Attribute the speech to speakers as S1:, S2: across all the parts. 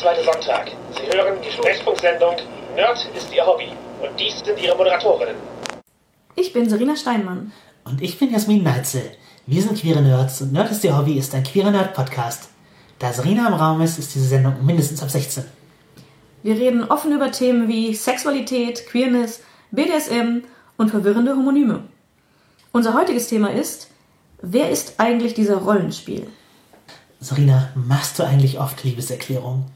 S1: zweite Sonntag. Sie hören die Sprechfunksendung Nerd ist Ihr Hobby. Und dies sind Ihre Moderatorinnen.
S2: Ich bin Serena Steinmann.
S3: Und ich bin Jasmin Neitzel. Wir sind queere Nerds und Nerd ist Ihr Hobby ist ein queerer Nerd-Podcast. Da Serena im Raum ist, ist diese Sendung mindestens ab 16.
S2: Wir reden offen über Themen wie Sexualität, Queerness, BDSM und verwirrende Homonyme. Unser heutiges Thema ist, wer ist eigentlich dieser Rollenspiel?
S3: Serena, machst du eigentlich oft Liebeserklärungen?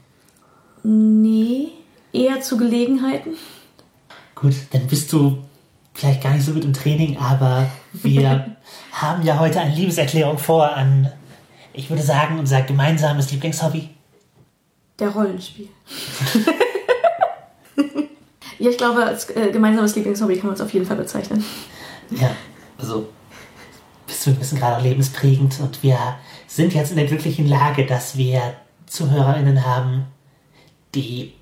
S2: Nee, eher zu Gelegenheiten.
S3: Gut, dann bist du vielleicht gar nicht so gut im Training, aber wir haben ja heute eine Liebeserklärung vor an, ich würde sagen, unser gemeinsames Lieblingshobby.
S2: Der Rollenspiel. ja, ich glaube, als äh, gemeinsames Lieblingshobby kann man es auf jeden Fall bezeichnen.
S3: Ja, also bist du ein bisschen gerade auch lebensprägend und wir sind jetzt in der glücklichen Lage, dass wir ZuhörerInnen haben, die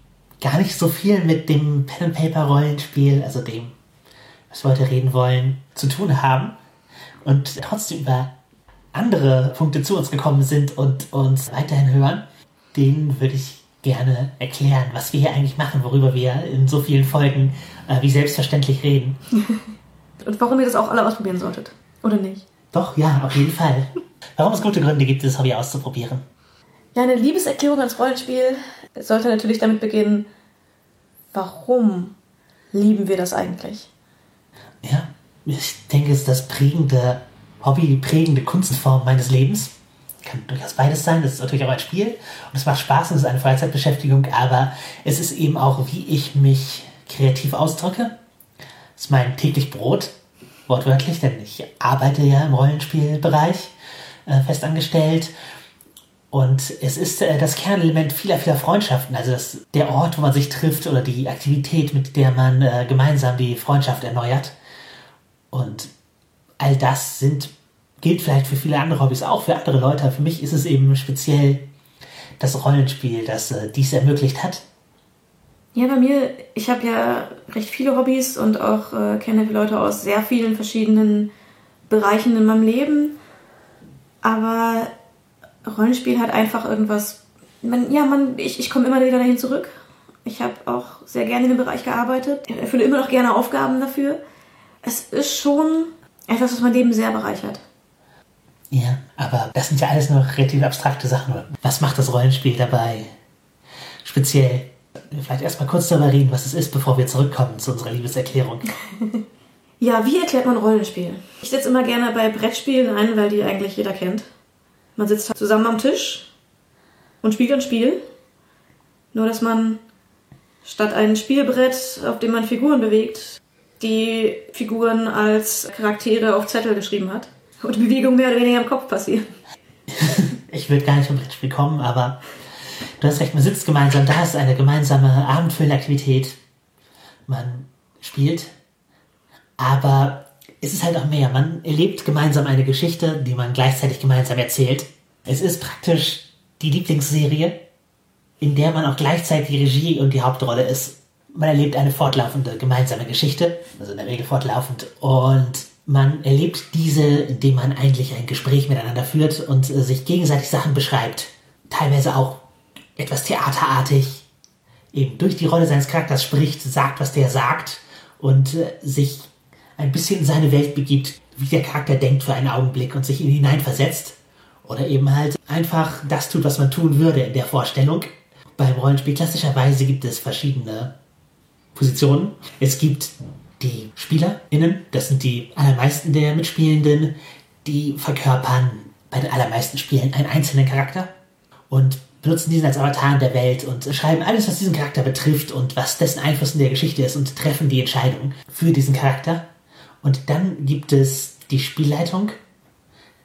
S3: gar nicht so viel mit dem Pen-and-Paper-Rollenspiel, also dem, was wir heute reden wollen, zu tun haben und trotzdem über andere Punkte zu uns gekommen sind und uns weiterhin hören. Denen würde ich gerne erklären, was wir hier eigentlich machen, worüber wir in so vielen Folgen äh, wie selbstverständlich reden.
S2: Und warum ihr das auch alle ausprobieren solltet. Oder nicht?
S3: Doch, ja, auf jeden Fall. Warum es gute Gründe gibt, das Hobby auszuprobieren.
S2: Ja, eine Liebeserklärung als Rollenspiel sollte natürlich damit beginnen, warum lieben wir das eigentlich?
S3: Ja, ich denke, es ist das prägende Hobby, die prägende Kunstform meines Lebens. Kann durchaus beides sein. Das ist natürlich auch ein Spiel und es macht Spaß und es ist eine Freizeitbeschäftigung, aber es ist eben auch, wie ich mich kreativ ausdrücke. Es ist mein täglich Brot, wortwörtlich, denn ich arbeite ja im Rollenspielbereich äh, festangestellt. Und es ist äh, das Kernelement vieler, vieler Freundschaften, also das, der Ort, wo man sich trifft oder die Aktivität, mit der man äh, gemeinsam die Freundschaft erneuert. Und all das sind, gilt vielleicht für viele andere Hobbys auch, für andere Leute. Für mich ist es eben speziell das Rollenspiel, das äh, dies ermöglicht hat.
S2: Ja, bei mir, ich habe ja recht viele Hobbys und auch äh, kenne Leute aus sehr vielen verschiedenen Bereichen in meinem Leben. Aber Rollenspiel hat einfach irgendwas. Man, ja, man, ich, ich komme immer wieder dahin zurück. Ich habe auch sehr gerne in dem Bereich gearbeitet. Ich erfülle immer noch gerne Aufgaben dafür. Es ist schon etwas, was mein Leben sehr bereichert.
S3: Ja, aber das sind ja alles nur relativ abstrakte Sachen. Was macht das Rollenspiel dabei speziell? Vielleicht erstmal kurz darüber reden, was es ist, bevor wir zurückkommen zu unserer Liebeserklärung.
S2: ja, wie erklärt man Rollenspiel? Ich setze immer gerne bei Brettspielen ein, weil die eigentlich jeder kennt. Man sitzt zusammen am Tisch und spielt ein Spiel. Nur, dass man statt ein Spielbrett, auf dem man Figuren bewegt, die Figuren als Charaktere auf Zettel geschrieben hat. Und die Bewegung mehr oder weniger im Kopf passieren.
S3: ich würde gar nicht vom Brettspiel kommen, aber du hast recht, man sitzt gemeinsam, da ist eine gemeinsame abendfüllende Aktivität. Man spielt, aber es ist halt auch mehr. Man erlebt gemeinsam eine Geschichte, die man gleichzeitig gemeinsam erzählt. Es ist praktisch die Lieblingsserie, in der man auch gleichzeitig die Regie und die Hauptrolle ist. Man erlebt eine fortlaufende gemeinsame Geschichte, also in der Regel fortlaufend, und man erlebt diese, indem man eigentlich ein Gespräch miteinander führt und sich gegenseitig Sachen beschreibt. Teilweise auch etwas theaterartig, eben durch die Rolle seines Charakters spricht, sagt, was der sagt und äh, sich ein bisschen in seine Welt begibt, wie der Charakter denkt für einen Augenblick und sich in ihn hineinversetzt. Oder eben halt einfach das tut, was man tun würde in der Vorstellung. Beim Rollenspiel klassischerweise gibt es verschiedene Positionen. Es gibt die SpielerInnen, das sind die allermeisten der Mitspielenden, die verkörpern bei den allermeisten Spielen einen einzelnen Charakter und benutzen diesen als Avatar in der Welt und schreiben alles, was diesen Charakter betrifft und was dessen Einfluss in der Geschichte ist und treffen die Entscheidung für diesen Charakter. Und dann gibt es die Spielleitung.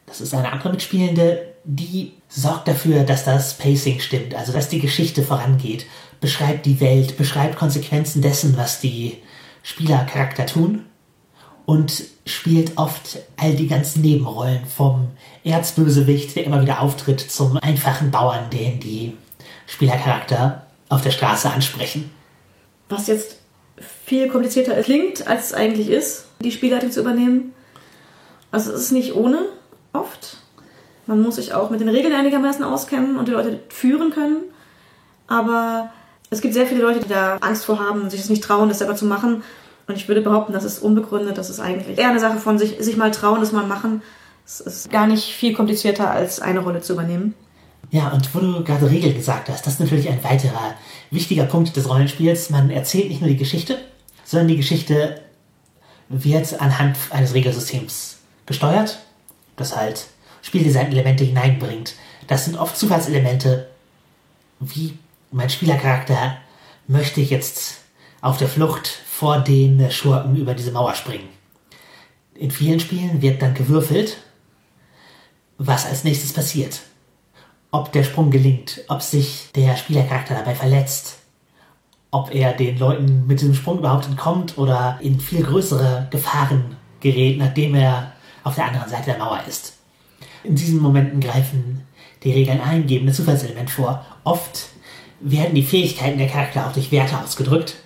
S3: Das ist eine andere Mitspielende, die sorgt dafür, dass das Pacing stimmt, also dass die Geschichte vorangeht, beschreibt die Welt, beschreibt Konsequenzen dessen, was die Spielercharakter tun und spielt oft all die ganzen Nebenrollen vom Erzbösewicht, der immer wieder auftritt, zum einfachen Bauern, den die Spielercharakter auf der Straße ansprechen.
S2: Was jetzt viel komplizierter klingt, als es eigentlich ist, die Spielleitung zu übernehmen. Also es ist nicht ohne, oft. Man muss sich auch mit den Regeln einigermaßen auskennen und die Leute führen können. aber es gibt sehr viele Leute, die da Angst vor haben und sich das nicht trauen, das selber zu machen. Und ich würde behaupten, das ist unbegründet, das ist eigentlich eher eine Sache von sich, sich mal trauen, das mal machen. Es ist gar nicht viel komplizierter, als eine Rolle zu übernehmen.
S3: Ja, und wo du gerade Regeln gesagt hast, das ist natürlich ein weiterer wichtiger Punkt des Rollenspiels. Man erzählt nicht nur die Geschichte, sondern die Geschichte wird anhand eines Regelsystems gesteuert, das halt Spieldesign-Elemente hineinbringt. Das sind oft Zufallselemente, wie mein Spielercharakter möchte jetzt auf der Flucht vor den Schurken über diese Mauer springen. In vielen Spielen wird dann gewürfelt, was als nächstes passiert. Ob der Sprung gelingt, ob sich der Spielercharakter dabei verletzt, ob er den Leuten mit diesem Sprung überhaupt entkommt oder in viel größere Gefahren gerät, nachdem er auf der anderen Seite der Mauer ist. In diesen Momenten greifen die Regeln ein, geben ein Zufallselement vor. Oft werden die Fähigkeiten der Charakter auch durch Werte ausgedrückt.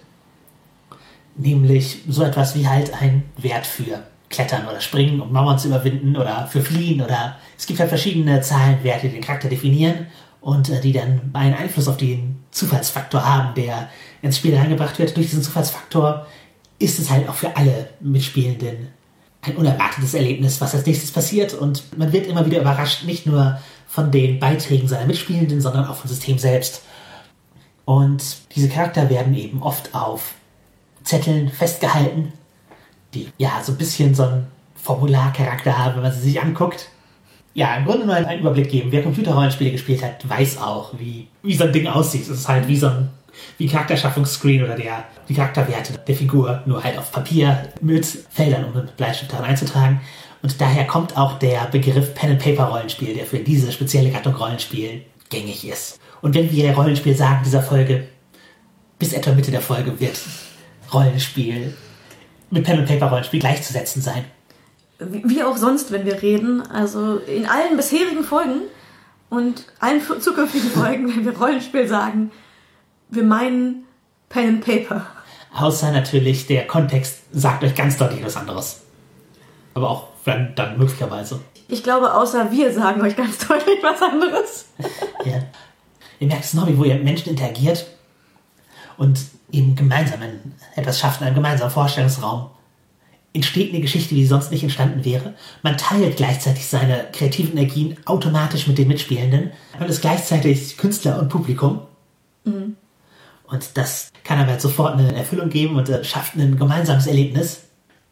S3: Nämlich so etwas wie halt ein Wert für Klettern oder Springen, um Mauern zu überwinden oder für Fliehen oder es gibt halt verschiedene Zahlenwerte, die den Charakter definieren und äh, die dann einen Einfluss auf den Zufallsfaktor haben, der ins Spiel reingebracht wird. Durch diesen Zufallsfaktor ist es halt auch für alle Mitspielenden ein unerwartetes Erlebnis, was als nächstes passiert und man wird immer wieder überrascht, nicht nur von den Beiträgen seiner Mitspielenden, sondern auch vom System selbst. Und diese Charakter werden eben oft auf Zetteln festgehalten, die ja so ein bisschen so einen Formularcharakter haben, wenn man sie sich anguckt. Ja, im Grunde nur einen Überblick geben. Wer Computerrollenspiele gespielt hat, weiß auch, wie, wie so ein Ding aussieht. Es ist halt wie so ein wie Charakterschaffungsscreen oder der, die Charakterwerte der Figur, nur halt auf Papier mit Feldern, um mit Bleistift daran einzutragen. Und daher kommt auch der Begriff Pen-and-Paper-Rollenspiel, der für diese spezielle Gattung Rollenspiel gängig ist. Und wenn wir Rollenspiel sagen dieser Folge, bis etwa Mitte der Folge wird Rollenspiel mit Pen-and-Paper-Rollenspiel gleichzusetzen sein.
S2: Wie auch sonst, wenn wir reden. Also in allen bisherigen Folgen und allen zukünftigen Folgen, wenn wir Rollenspiel sagen, wir meinen Pen and Paper.
S3: Außer natürlich der Kontext sagt euch ganz deutlich was anderes. Aber auch wenn dann möglicherweise.
S2: Ich glaube, außer wir sagen euch ganz deutlich was anderes.
S3: ja. Ihr merkt es noch, wie wo ihr mit Menschen interagiert und eben gemeinsam etwas schafft in einem gemeinsamen Vorstellungsraum. Entsteht eine Geschichte, die sonst nicht entstanden wäre. Man teilt gleichzeitig seine kreativen Energien automatisch mit den Mitspielenden. Man ist gleichzeitig Künstler und Publikum. Mhm. Und das kann aber halt sofort eine Erfüllung geben und äh, schafft ein gemeinsames Erlebnis,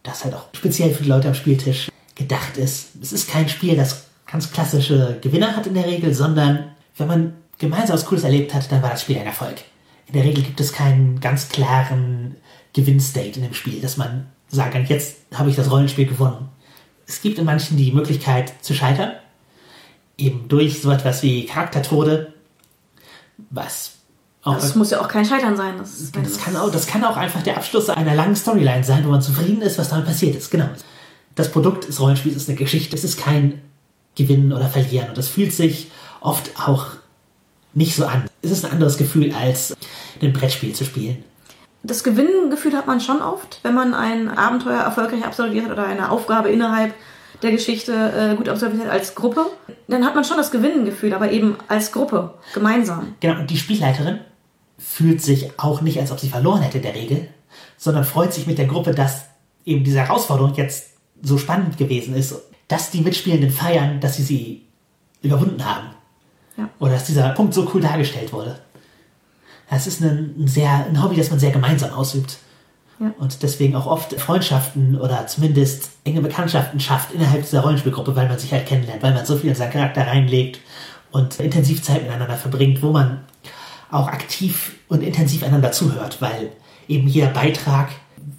S3: das halt auch speziell für die Leute am Spieltisch gedacht ist. Es ist kein Spiel, das ganz klassische Gewinner hat in der Regel, sondern wenn man gemeinsam was Cooles erlebt hat, dann war das Spiel ein Erfolg. In der Regel gibt es keinen ganz klaren Gewinnstate in dem Spiel, dass man sagen kann, jetzt habe ich das Rollenspiel gewonnen. Es gibt in manchen die Möglichkeit zu scheitern, eben durch so etwas wie Charaktertode, was
S2: das muss ja auch kein Scheitern sein.
S3: Das, das, kann auch, das kann auch einfach der Abschluss einer langen Storyline sein, wo man zufrieden ist, was damit passiert ist. Genau. Das Produkt des Rollenspiels ist eine Geschichte. Es ist kein Gewinnen oder Verlieren. Und das fühlt sich oft auch nicht so an. Es ist ein anderes Gefühl, als ein Brettspiel zu spielen.
S2: Das Gewinnengefühl hat man schon oft, wenn man ein Abenteuer erfolgreich absolviert hat oder eine Aufgabe innerhalb der Geschichte äh, gut absolviert hat als Gruppe. Dann hat man schon das Gewinnengefühl, aber eben als Gruppe, gemeinsam.
S3: Genau, und die Spielleiterin fühlt sich auch nicht, als ob sie verloren hätte in der Regel, sondern freut sich mit der Gruppe, dass eben diese Herausforderung jetzt so spannend gewesen ist, dass die Mitspielenden feiern, dass sie sie überwunden haben. Ja. Oder dass dieser Punkt so cool dargestellt wurde. Das ist ein, sehr, ein Hobby, das man sehr gemeinsam ausübt. Ja. Und deswegen auch oft Freundschaften oder zumindest enge Bekanntschaften schafft innerhalb dieser Rollenspielgruppe, weil man sich halt kennenlernt, weil man so viel in seinen Charakter reinlegt und intensiv Zeit miteinander verbringt, wo man auch aktiv und intensiv einander zuhört, weil eben jeder Beitrag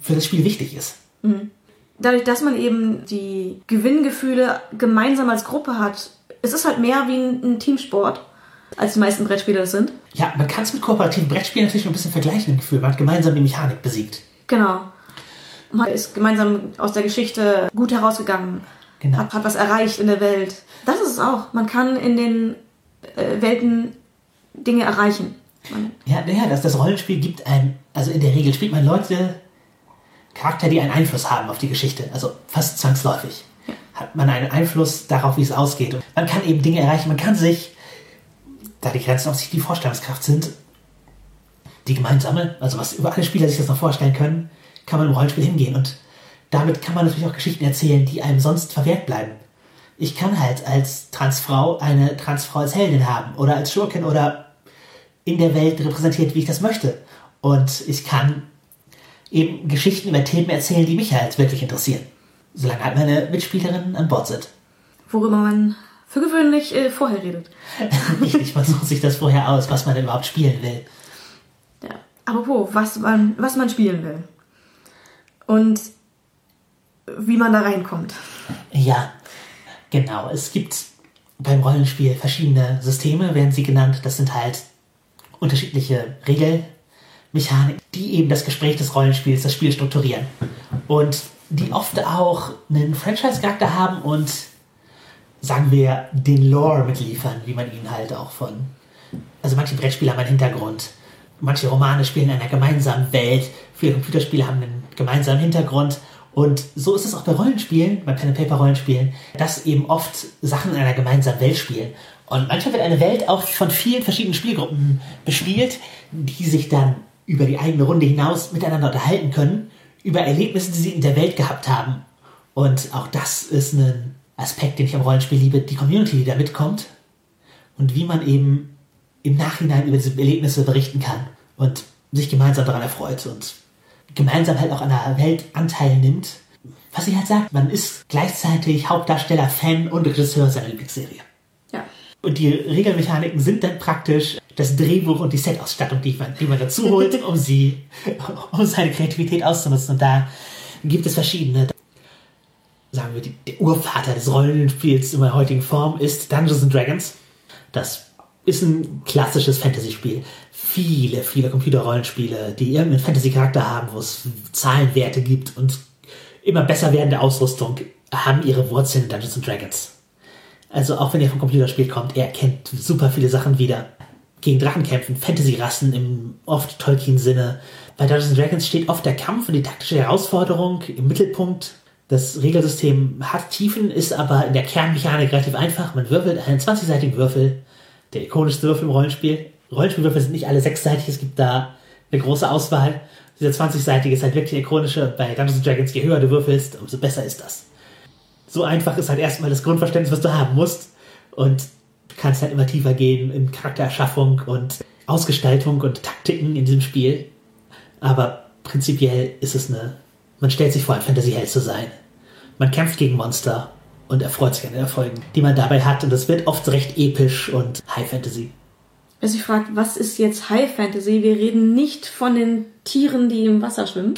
S3: für das Spiel wichtig ist. Mhm.
S2: Dadurch, dass man eben die Gewinngefühle gemeinsam als Gruppe hat, es ist halt mehr wie ein, Teamsport, als die meisten Brettspiele das sind.
S3: Ja, man kann es mit kooperativen Brettspielen natürlich ein bisschen vergleichen im Gefühl. Man hat gemeinsam die Mechanik besiegt.
S2: Genau. Man ist gemeinsam aus der Geschichte gut herausgegangen. Genau. Hat, hat was erreicht in der Welt. Das ist es auch. Man kann in den äh, Welten Dinge erreichen.
S3: Ja, naja, das, das Rollenspiel gibt ein, also in der Regel spielt man Leute, Charakter, die einen Einfluss haben auf die Geschichte, also fast zwangsläufig. Ja. Hat man einen Einfluss darauf, wie es ausgeht. Und man kann eben Dinge erreichen, man kann sich, da die Grenzen auf sich die Vorstellungskraft sind, die gemeinsame, also was über alle Spieler sich das noch vorstellen können, kann man im Rollenspiel hingehen und damit kann man natürlich auch Geschichten erzählen, die einem sonst verwehrt bleiben. Ich kann halt als Transfrau eine Transfrau als Heldin haben oder als Schurkin oder in der Welt repräsentiert, wie ich das möchte. Und ich kann eben Geschichten über Themen erzählen, die mich halt wirklich interessieren. Solange halt meine Mitspielerinnen an Bord sind.
S2: Worüber man für gewöhnlich äh, vorher redet.
S3: Richtig, man sucht sich das vorher aus, was man überhaupt spielen will.
S2: Ja. Apropos, was man, was man spielen will. Und wie man da reinkommt.
S3: Ja, genau. Es gibt beim Rollenspiel verschiedene Systeme, werden sie genannt. Das sind halt unterschiedliche Regelmechaniken, die eben das Gespräch des Rollenspiels, das Spiel strukturieren. Und die oft auch einen Franchise-Charakter haben und sagen wir, den Lore mitliefern, wie man ihn halt auch von. Also manche Brettspiele haben einen Hintergrund, manche Romane spielen in einer gemeinsamen Welt, viele Computerspiele haben einen gemeinsamen Hintergrund. Und so ist es auch bei Rollenspielen, bei Pen and Paper Rollenspielen, dass eben oft Sachen in einer gemeinsamen Welt spielen. Und manchmal wird eine Welt auch von vielen verschiedenen Spielgruppen bespielt, die sich dann über die eigene Runde hinaus miteinander unterhalten können, über Erlebnisse, die sie in der Welt gehabt haben. Und auch das ist ein Aspekt, den ich am Rollenspiel liebe, die Community, die da mitkommt und wie man eben im Nachhinein über diese Erlebnisse berichten kann und sich gemeinsam daran erfreut und gemeinsam halt auch an der Welt Anteil nimmt. Was sie halt sagt, man ist gleichzeitig Hauptdarsteller, Fan und Regisseur seiner Lieblingsserie.
S2: Ja.
S3: Und die Regelmechaniken sind dann praktisch das Drehbuch und die Setausstattung, die man, die man dazu holt, um sie, um seine Kreativität auszunutzen. Und da gibt es verschiedene sagen wir, die, der Urvater des Rollenspiels in der heutigen Form ist Dungeons and Dragons. Das ist ein klassisches Fantasy-Spiel. Viele, viele Computerrollenspiele, die irgendeinen Fantasy-Charakter haben, wo es Zahlenwerte gibt und immer besser werdende Ausrüstung, haben ihre Wurzeln in Dungeons and Dragons. Also auch wenn ihr vom Computerspiel kommt, ihr erkennt super viele Sachen wieder. Gegen Drachen kämpfen, Fantasy-Rassen im oft Tolkien-Sinne. Bei Dungeons and Dragons steht oft der Kampf und die taktische Herausforderung im Mittelpunkt das Regelsystem hat Tiefen, ist aber in der Kernmechanik relativ einfach. Man würfelt einen 20-seitigen Würfel, der ikonischste Würfel im Rollenspiel. Rollenspielwürfel sind nicht alle sechsseitig, es gibt da eine große Auswahl. Dieser 20-seitige ist halt wirklich ikonische. Bei Dungeons Dragons, je höher du würfelst, umso besser ist das. So einfach ist halt erstmal das Grundverständnis, was du haben musst. Und du kannst halt immer tiefer gehen in Charaktererschaffung und Ausgestaltung und Taktiken in diesem Spiel. Aber prinzipiell ist es eine, man stellt sich vor, ein Fantasy-Held zu sein. Man kämpft gegen Monster und erfreut sich an den Erfolgen, die man dabei hat. Und es wird oft recht episch und High Fantasy.
S2: Wer sich fragt, was ist jetzt High Fantasy? Wir reden nicht von den Tieren, die im Wasser schwimmen.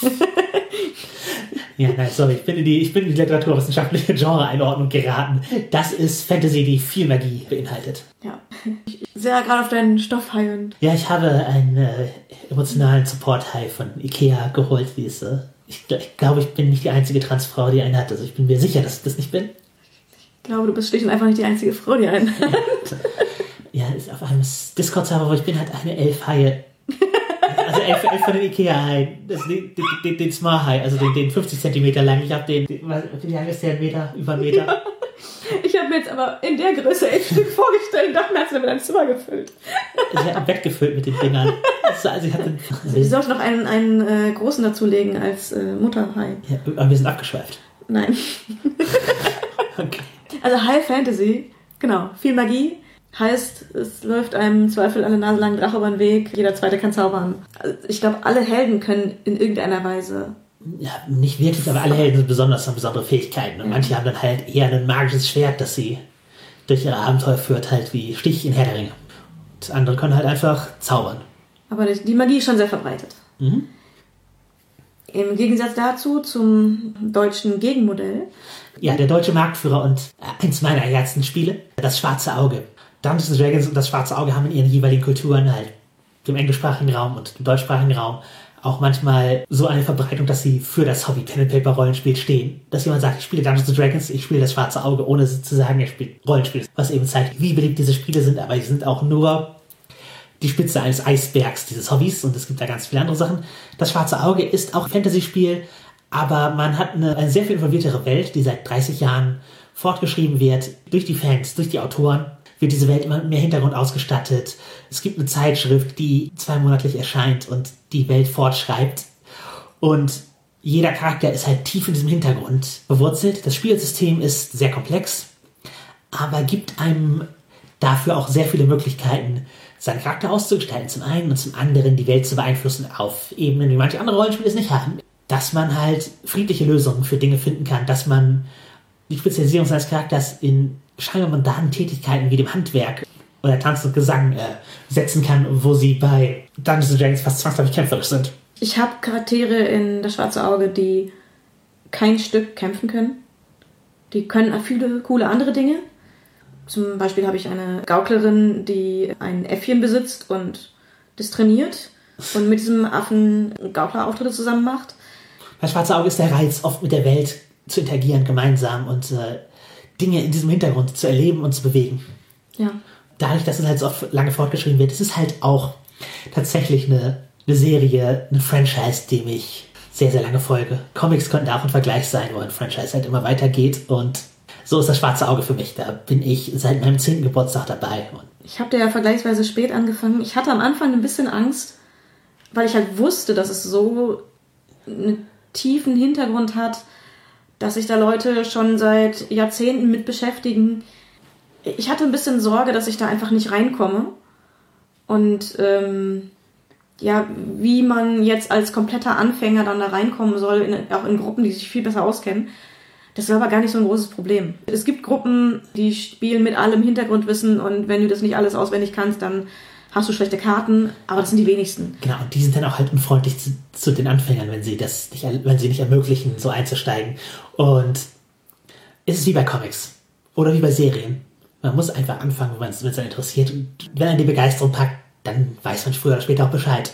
S3: ja, nein, sorry, ich bin in die, ich bin in die literaturwissenschaftliche Genre-Einordnung geraten. Das ist Fantasy, die viel Magie beinhaltet.
S2: Ja. Ich sehe gerade auf deinen Stoffhai und.
S3: Ja, ich habe einen äh, emotionalen Support-Hai von Ikea geholt, wie es äh, ich, ich glaube, ich bin nicht die einzige Transfrau, die einen hat. Also ich bin mir sicher, dass ich das nicht bin.
S2: Ich glaube, du bist schlicht und einfach nicht die einzige Frau, die einen hat.
S3: Ja, ist auf einem Discord-Server, wo ich bin, halt eine Elf-Haie. Also elf, elf von den Ikea-Haien. Den, den, den Smart High, also den, den 50 cm lang. Ich habe den, wie lang ist der? Ein Meter? Über einen Meter?
S2: Ich habe mir jetzt aber in der Größe ein Stück vorgestellt und dachte mir, hast du damit ein Zimmer gefüllt.
S3: Ich habe ein Bett gefüllt mit den Dingern.
S2: Also ich hatte, also ich sollte noch einen, einen äh, großen dazulegen als äh, Mutterhai.
S3: Ja, aber wir sind abgeschweift.
S2: Nein. okay. Also High Fantasy, genau, viel Magie. Heißt, es läuft einem Zweifel alle Nase lang Drache über den Weg, jeder Zweite kann zaubern. Also ich glaube, alle Helden können in irgendeiner Weise
S3: ja, nicht wirklich, aber alle Helden sind besonders haben besondere Fähigkeiten. Und manche haben dann halt eher ein magisches Schwert, das sie durch ihre Abenteuer führt, halt wie Stich in Herr der Ringe. Und andere können halt einfach zaubern.
S2: Aber die Magie ist schon sehr verbreitet. Mhm. Im Gegensatz dazu zum deutschen Gegenmodell.
S3: Ja, der deutsche Marktführer und eins meiner Herzenspiele, das Schwarze Auge. Dungeons Dragons und das Schwarze Auge haben in ihren jeweiligen Kulturen halt dem englischsprachigen Raum und dem deutschsprachigen Raum auch manchmal so eine Verbreitung, dass sie für das Hobby Pen and Paper Rollenspiel stehen. Dass jemand sagt, ich spiele Dungeons Dragons, ich spiele das schwarze Auge, ohne zu sagen, er spielt Rollenspiel. Was eben zeigt, wie beliebt diese Spiele sind, aber sie sind auch nur die Spitze eines Eisbergs dieses Hobbys und es gibt da ganz viele andere Sachen. Das schwarze Auge ist auch Fantasy-Spiel, aber man hat eine, eine sehr viel involviertere Welt, die seit 30 Jahren fortgeschrieben wird durch die Fans, durch die Autoren. Wird diese Welt immer mehr Hintergrund ausgestattet. Es gibt eine Zeitschrift, die zweimonatlich erscheint und die Welt fortschreibt. Und jeder Charakter ist halt tief in diesem Hintergrund bewurzelt. Das Spielsystem ist sehr komplex, aber gibt einem dafür auch sehr viele Möglichkeiten, seinen Charakter auszugestalten. Zum einen und zum anderen die Welt zu beeinflussen auf Ebenen, wie manche andere Rollenspiele es nicht haben. Dass man halt friedliche Lösungen für Dinge finden kann, dass man die Spezialisierung seines Charakters in scheinbar mundanen Tätigkeiten wie dem Handwerk oder Tanz und Gesang äh, setzen kann, wo sie bei Dungeons Dragons fast zwangsläufig kämpferisch sind.
S2: Ich habe Charaktere in das Schwarze Auge, die kein Stück kämpfen können. Die können viele coole andere Dinge. Zum Beispiel habe ich eine Gauklerin, die ein Äffchen besitzt und das trainiert und mit diesem Affen Gauklerauftritte zusammen macht.
S3: Bei Schwarze Auge ist der Reiz, oft mit der Welt zu interagieren, gemeinsam und äh, Dinge in diesem Hintergrund zu erleben und zu bewegen.
S2: Ja.
S3: Dadurch, dass es halt so oft lange fortgeschrieben wird, ist es halt auch tatsächlich eine, eine Serie, ein Franchise, dem ich sehr, sehr lange folge. Comics könnten auch ein Vergleich sein, wo ein Franchise halt immer weitergeht und so ist das schwarze Auge für mich. Da bin ich seit meinem 10. Geburtstag dabei.
S2: Ich habe ja vergleichsweise spät angefangen. Ich hatte am Anfang ein bisschen Angst, weil ich halt wusste, dass es so einen tiefen Hintergrund hat, dass sich da Leute schon seit Jahrzehnten mit beschäftigen. Ich hatte ein bisschen Sorge, dass ich da einfach nicht reinkomme. Und ähm, ja, wie man jetzt als kompletter Anfänger dann da reinkommen soll, in, auch in Gruppen, die sich viel besser auskennen. Das war aber gar nicht so ein großes Problem. Es gibt Gruppen, die spielen mit allem Hintergrundwissen und wenn du das nicht alles auswendig kannst, dann hast du schlechte Karten, aber das sind die wenigsten.
S3: Genau, und die sind dann auch halt unfreundlich zu, zu den Anfängern, wenn sie das nicht, wenn sie nicht ermöglichen, so einzusteigen. Und es ist wie bei Comics oder wie bei Serien. Man muss einfach anfangen, wenn es einen interessiert. Und wenn einen die Begeisterung packt, dann weiß man früher oder später auch Bescheid.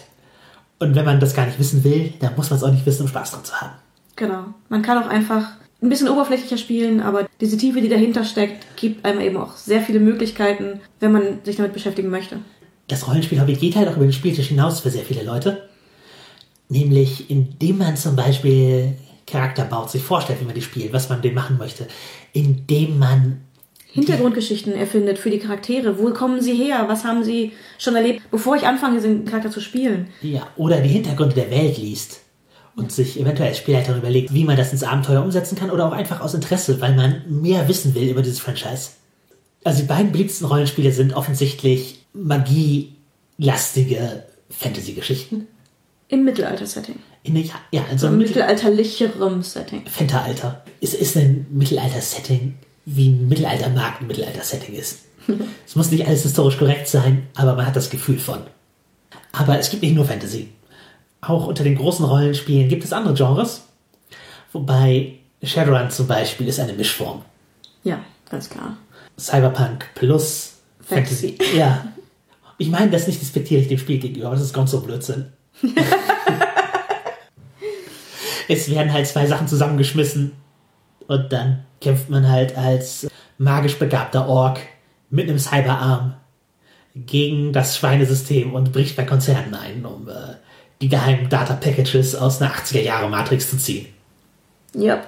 S3: Und wenn man das gar nicht wissen will, dann muss man es auch nicht wissen, um Spaß dran zu haben.
S2: Genau. Man kann auch einfach ein bisschen oberflächlicher spielen, aber diese Tiefe, die dahinter steckt, gibt einem eben auch sehr viele Möglichkeiten, wenn man sich damit beschäftigen möchte
S3: das Rollenspiel-Hobby geht halt auch über den Spieltisch hinaus für sehr viele Leute. Nämlich, indem man zum Beispiel Charakter baut, sich vorstellt, wie man die spielt, was man dem machen möchte. Indem man
S2: Hintergrundgeschichten erfindet für die Charaktere. Wo kommen sie her? Was haben sie schon erlebt, bevor ich anfange, diesen Charakter zu spielen?
S3: Ja, oder die Hintergründe der Welt liest und sich eventuell als Spielleiter überlegt, wie man das ins Abenteuer umsetzen kann oder auch einfach aus Interesse, weil man mehr wissen will über dieses Franchise. Also die beiden beliebtesten Rollenspiele sind offensichtlich magielastige Fantasy-Geschichten.
S2: Im Mittelalter-Setting.
S3: In, ja, ja, in
S2: so einem mittelalterlicherem Setting.
S3: Fenteralter. Es ist ein Mittelalter-Setting, wie ein Mittelaltermarkt ein Mittelalter-Setting ist. es muss nicht alles historisch korrekt sein, aber man hat das Gefühl von. Aber es gibt nicht nur Fantasy. Auch unter den großen Rollenspielen gibt es andere Genres. Wobei Shadowrun zum Beispiel ist eine Mischform.
S2: Ja, ganz klar.
S3: Cyberpunk plus Fantasy. Fantasy. Ja. Ich meine das nicht despektierlich dem Spiel gegenüber, aber das ist ganz so Blödsinn. es werden halt zwei Sachen zusammengeschmissen und dann kämpft man halt als magisch begabter Ork mit einem Cyberarm gegen das Schweinesystem und bricht bei Konzernen ein, um äh, die geheimen Data Packages aus einer 80er Jahre Matrix zu ziehen.
S2: Ja.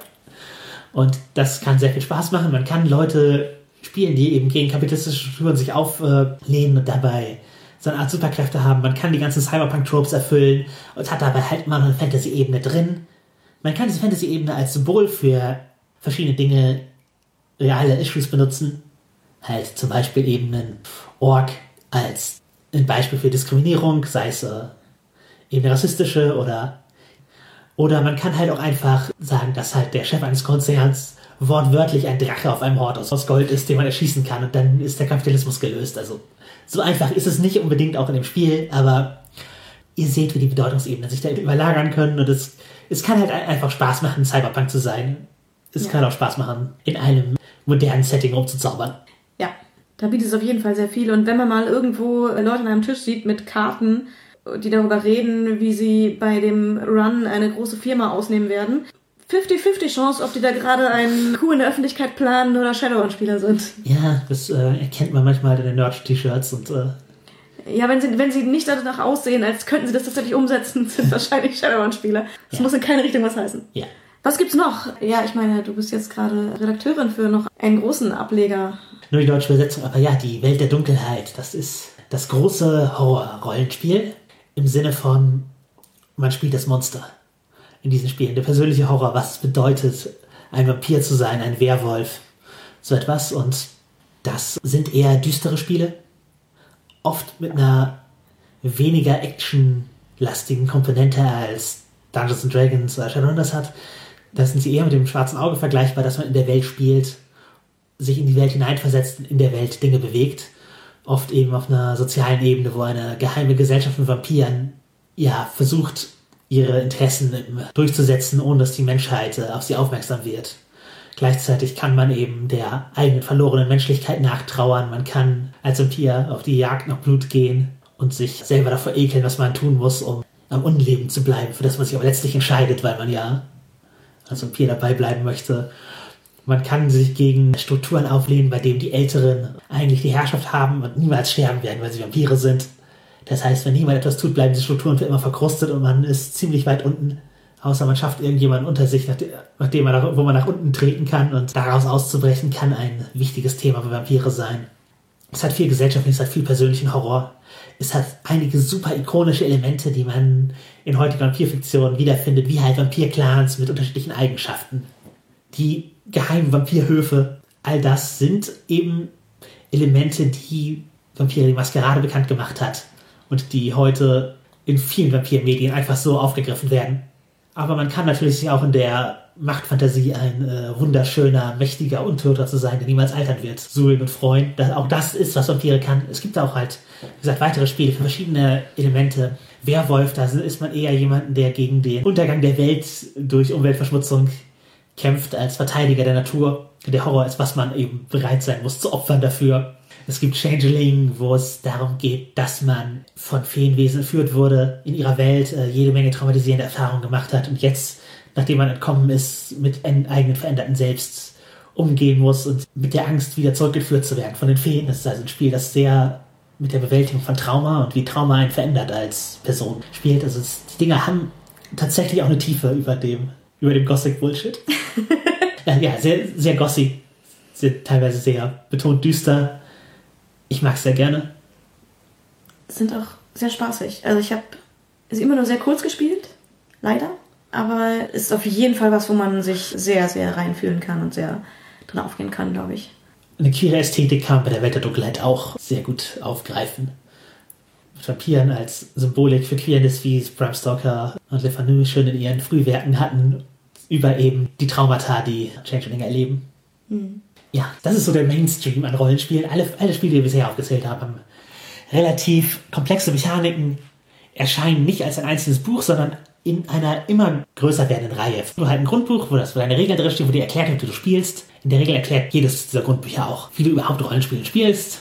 S3: Und das kann sehr viel Spaß machen. Man kann Leute Spielen, die eben gegen kapitalistische Strukturen sich auflehnen und dabei so eine Art Superkräfte haben. Man kann die ganzen Cyberpunk-Tropes erfüllen und hat dabei halt noch eine Fantasy-Ebene drin. Man kann diese Fantasy-Ebene als Symbol für verschiedene Dinge, reale Issues benutzen. Halt zum Beispiel eben einen Org als ein Beispiel für Diskriminierung, sei es äh, eben rassistische oder oder man kann halt auch einfach sagen, dass halt der Chef eines Konzerns wortwörtlich ein Drache auf einem Hort aus Gold ist, den man erschießen kann und dann ist der Kapitalismus gelöst. Also so einfach ist es nicht unbedingt auch in dem Spiel, aber ihr seht, wie die Bedeutungsebenen sich da überlagern können und es, es kann halt einfach Spaß machen, Cyberpunk zu sein. Es ja. kann auch Spaß machen, in einem modernen Setting rumzuzaubern.
S2: Ja, da bietet es auf jeden Fall sehr viel und wenn man mal irgendwo Leute an einem Tisch sieht mit Karten, die darüber reden, wie sie bei dem Run eine große Firma ausnehmen werden, 50-50 Chance, ob die da gerade einen Coup in der Öffentlichkeit planen oder Shadowrun-Spieler sind.
S3: Ja, das äh, erkennt man manchmal in den Nerd-T-Shirts und. Äh
S2: ja, wenn sie, wenn sie nicht danach aussehen, als könnten sie das tatsächlich umsetzen, sind wahrscheinlich Shadowrun-Spieler. Das ja. muss in keine Richtung was heißen.
S3: Ja.
S2: Was gibt's noch? Ja, ich meine, du bist jetzt gerade Redakteurin für noch einen großen Ableger.
S3: Nur die deutsche Übersetzung, aber ja, die Welt der Dunkelheit, das ist das große Horror-Rollenspiel im Sinne von, man spielt das Monster in diesen Spielen. Der persönliche Horror, was es bedeutet, ein Vampir zu sein, ein Werwolf, so etwas. Und das sind eher düstere Spiele, oft mit einer weniger actionlastigen Komponente als Dungeons and Dragons oder Shadowrunners hat. Da sind sie eher mit dem schwarzen Auge vergleichbar, dass man in der Welt spielt, sich in die Welt hineinversetzt und in der Welt Dinge bewegt. Oft eben auf einer sozialen Ebene, wo eine geheime Gesellschaft von Vampiren ja versucht, ihre Interessen durchzusetzen, ohne dass die Menschheit äh, auf sie aufmerksam wird. Gleichzeitig kann man eben der eigenen verlorenen Menschlichkeit nachtrauern. Man kann als Vampir auf die Jagd nach Blut gehen und sich selber davor ekeln, was man tun muss, um am Unleben zu bleiben, für das man sich aber letztlich entscheidet, weil man ja als Vampir dabei bleiben möchte. Man kann sich gegen Strukturen auflehnen, bei denen die Älteren eigentlich die Herrschaft haben und niemals sterben werden, weil sie Vampire sind. Das heißt, wenn niemand etwas tut, bleiben die Strukturen für immer verkrustet und man ist ziemlich weit unten. Außer man schafft irgendjemanden unter sich, nachdem man nach, wo man nach unten treten kann und daraus auszubrechen, kann ein wichtiges Thema für Vampire sein. Es hat viel gesellschaftlich, es hat viel persönlichen Horror. Es hat einige super ikonische Elemente, die man in heutiger Vampirfiktion wiederfindet, wie halt Vampirclans mit unterschiedlichen Eigenschaften. Die geheimen Vampirhöfe, all das sind eben Elemente, die Vampire die Maskerade bekannt gemacht hat und die heute in vielen Vampirmedien einfach so aufgegriffen werden. Aber man kann natürlich sich auch in der Machtfantasie ein äh, wunderschöner, mächtiger Untoter zu sein, der niemals altern wird. Suhlen und freuen. Das, auch das ist, was Vampire kann. Es gibt auch halt, wie gesagt, weitere Spiele für verschiedene Elemente. Werwolf, da ist man eher jemanden, der gegen den Untergang der Welt durch Umweltverschmutzung kämpft als Verteidiger der Natur. Der Horror ist, was man eben bereit sein muss zu opfern dafür. Es gibt Changeling, wo es darum geht, dass man von Feenwesen entführt wurde, in ihrer Welt äh, jede Menge traumatisierende Erfahrungen gemacht hat und jetzt, nachdem man entkommen ist, mit einem eigenen veränderten Selbst umgehen muss und mit der Angst wieder zurückgeführt zu werden von den Feen. Das ist also ein Spiel, das sehr mit der Bewältigung von Trauma und wie Trauma einen verändert als Person spielt. Also es, die Dinge haben tatsächlich auch eine Tiefe über dem, über dem Gothic Bullshit. ja, sehr, sehr gossy. Sehr, teilweise sehr betont düster ich mag es sehr gerne.
S2: Sind auch sehr spaßig. Also ich habe es immer nur sehr kurz gespielt, leider. Aber ist auf jeden Fall was, wo man sich sehr, sehr reinfühlen kann und sehr drin aufgehen kann, glaube ich.
S3: Eine queere Ästhetik kann man bei der Welt der Dunkelheit auch sehr gut aufgreifen. Vampiren als Symbolik für Queerness, wie es Bram Stoker und Le Fanu schon in ihren Frühwerken hatten, über eben die Traumata, die Changeling erleben. Mhm ja, das ist so der Mainstream an Rollenspielen. Alle, alle Spiele, die wir bisher aufgezählt haben, haben relativ komplexe Mechaniken, erscheinen nicht als ein einzelnes Buch, sondern in einer immer größer werdenden Reihe. Du halt ein Grundbuch, wo das wo deine Regeln drinstehen, wo dir erklärt wird, wie du spielst. In der Regel erklärt jedes dieser Grundbücher auch, wie du überhaupt Rollenspiele spielst,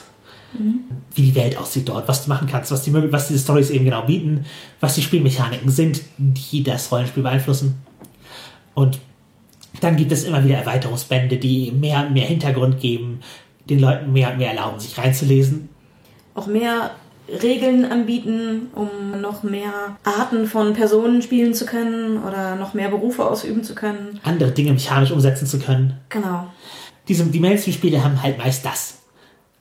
S3: mhm. wie die Welt aussieht dort, was du machen kannst, was, die, was diese Stories eben genau bieten, was die Spielmechaniken sind, die das Rollenspiel beeinflussen. Und dann gibt es immer wieder Erweiterungsbände, die mehr und mehr Hintergrund geben, den Leuten mehr und mehr erlauben, sich reinzulesen.
S2: Auch mehr Regeln anbieten, um noch mehr Arten von Personen spielen zu können oder noch mehr Berufe ausüben zu können.
S3: Andere Dinge mechanisch umsetzen zu können.
S2: Genau.
S3: Diese, die Mainstream-Spiele haben halt meist das.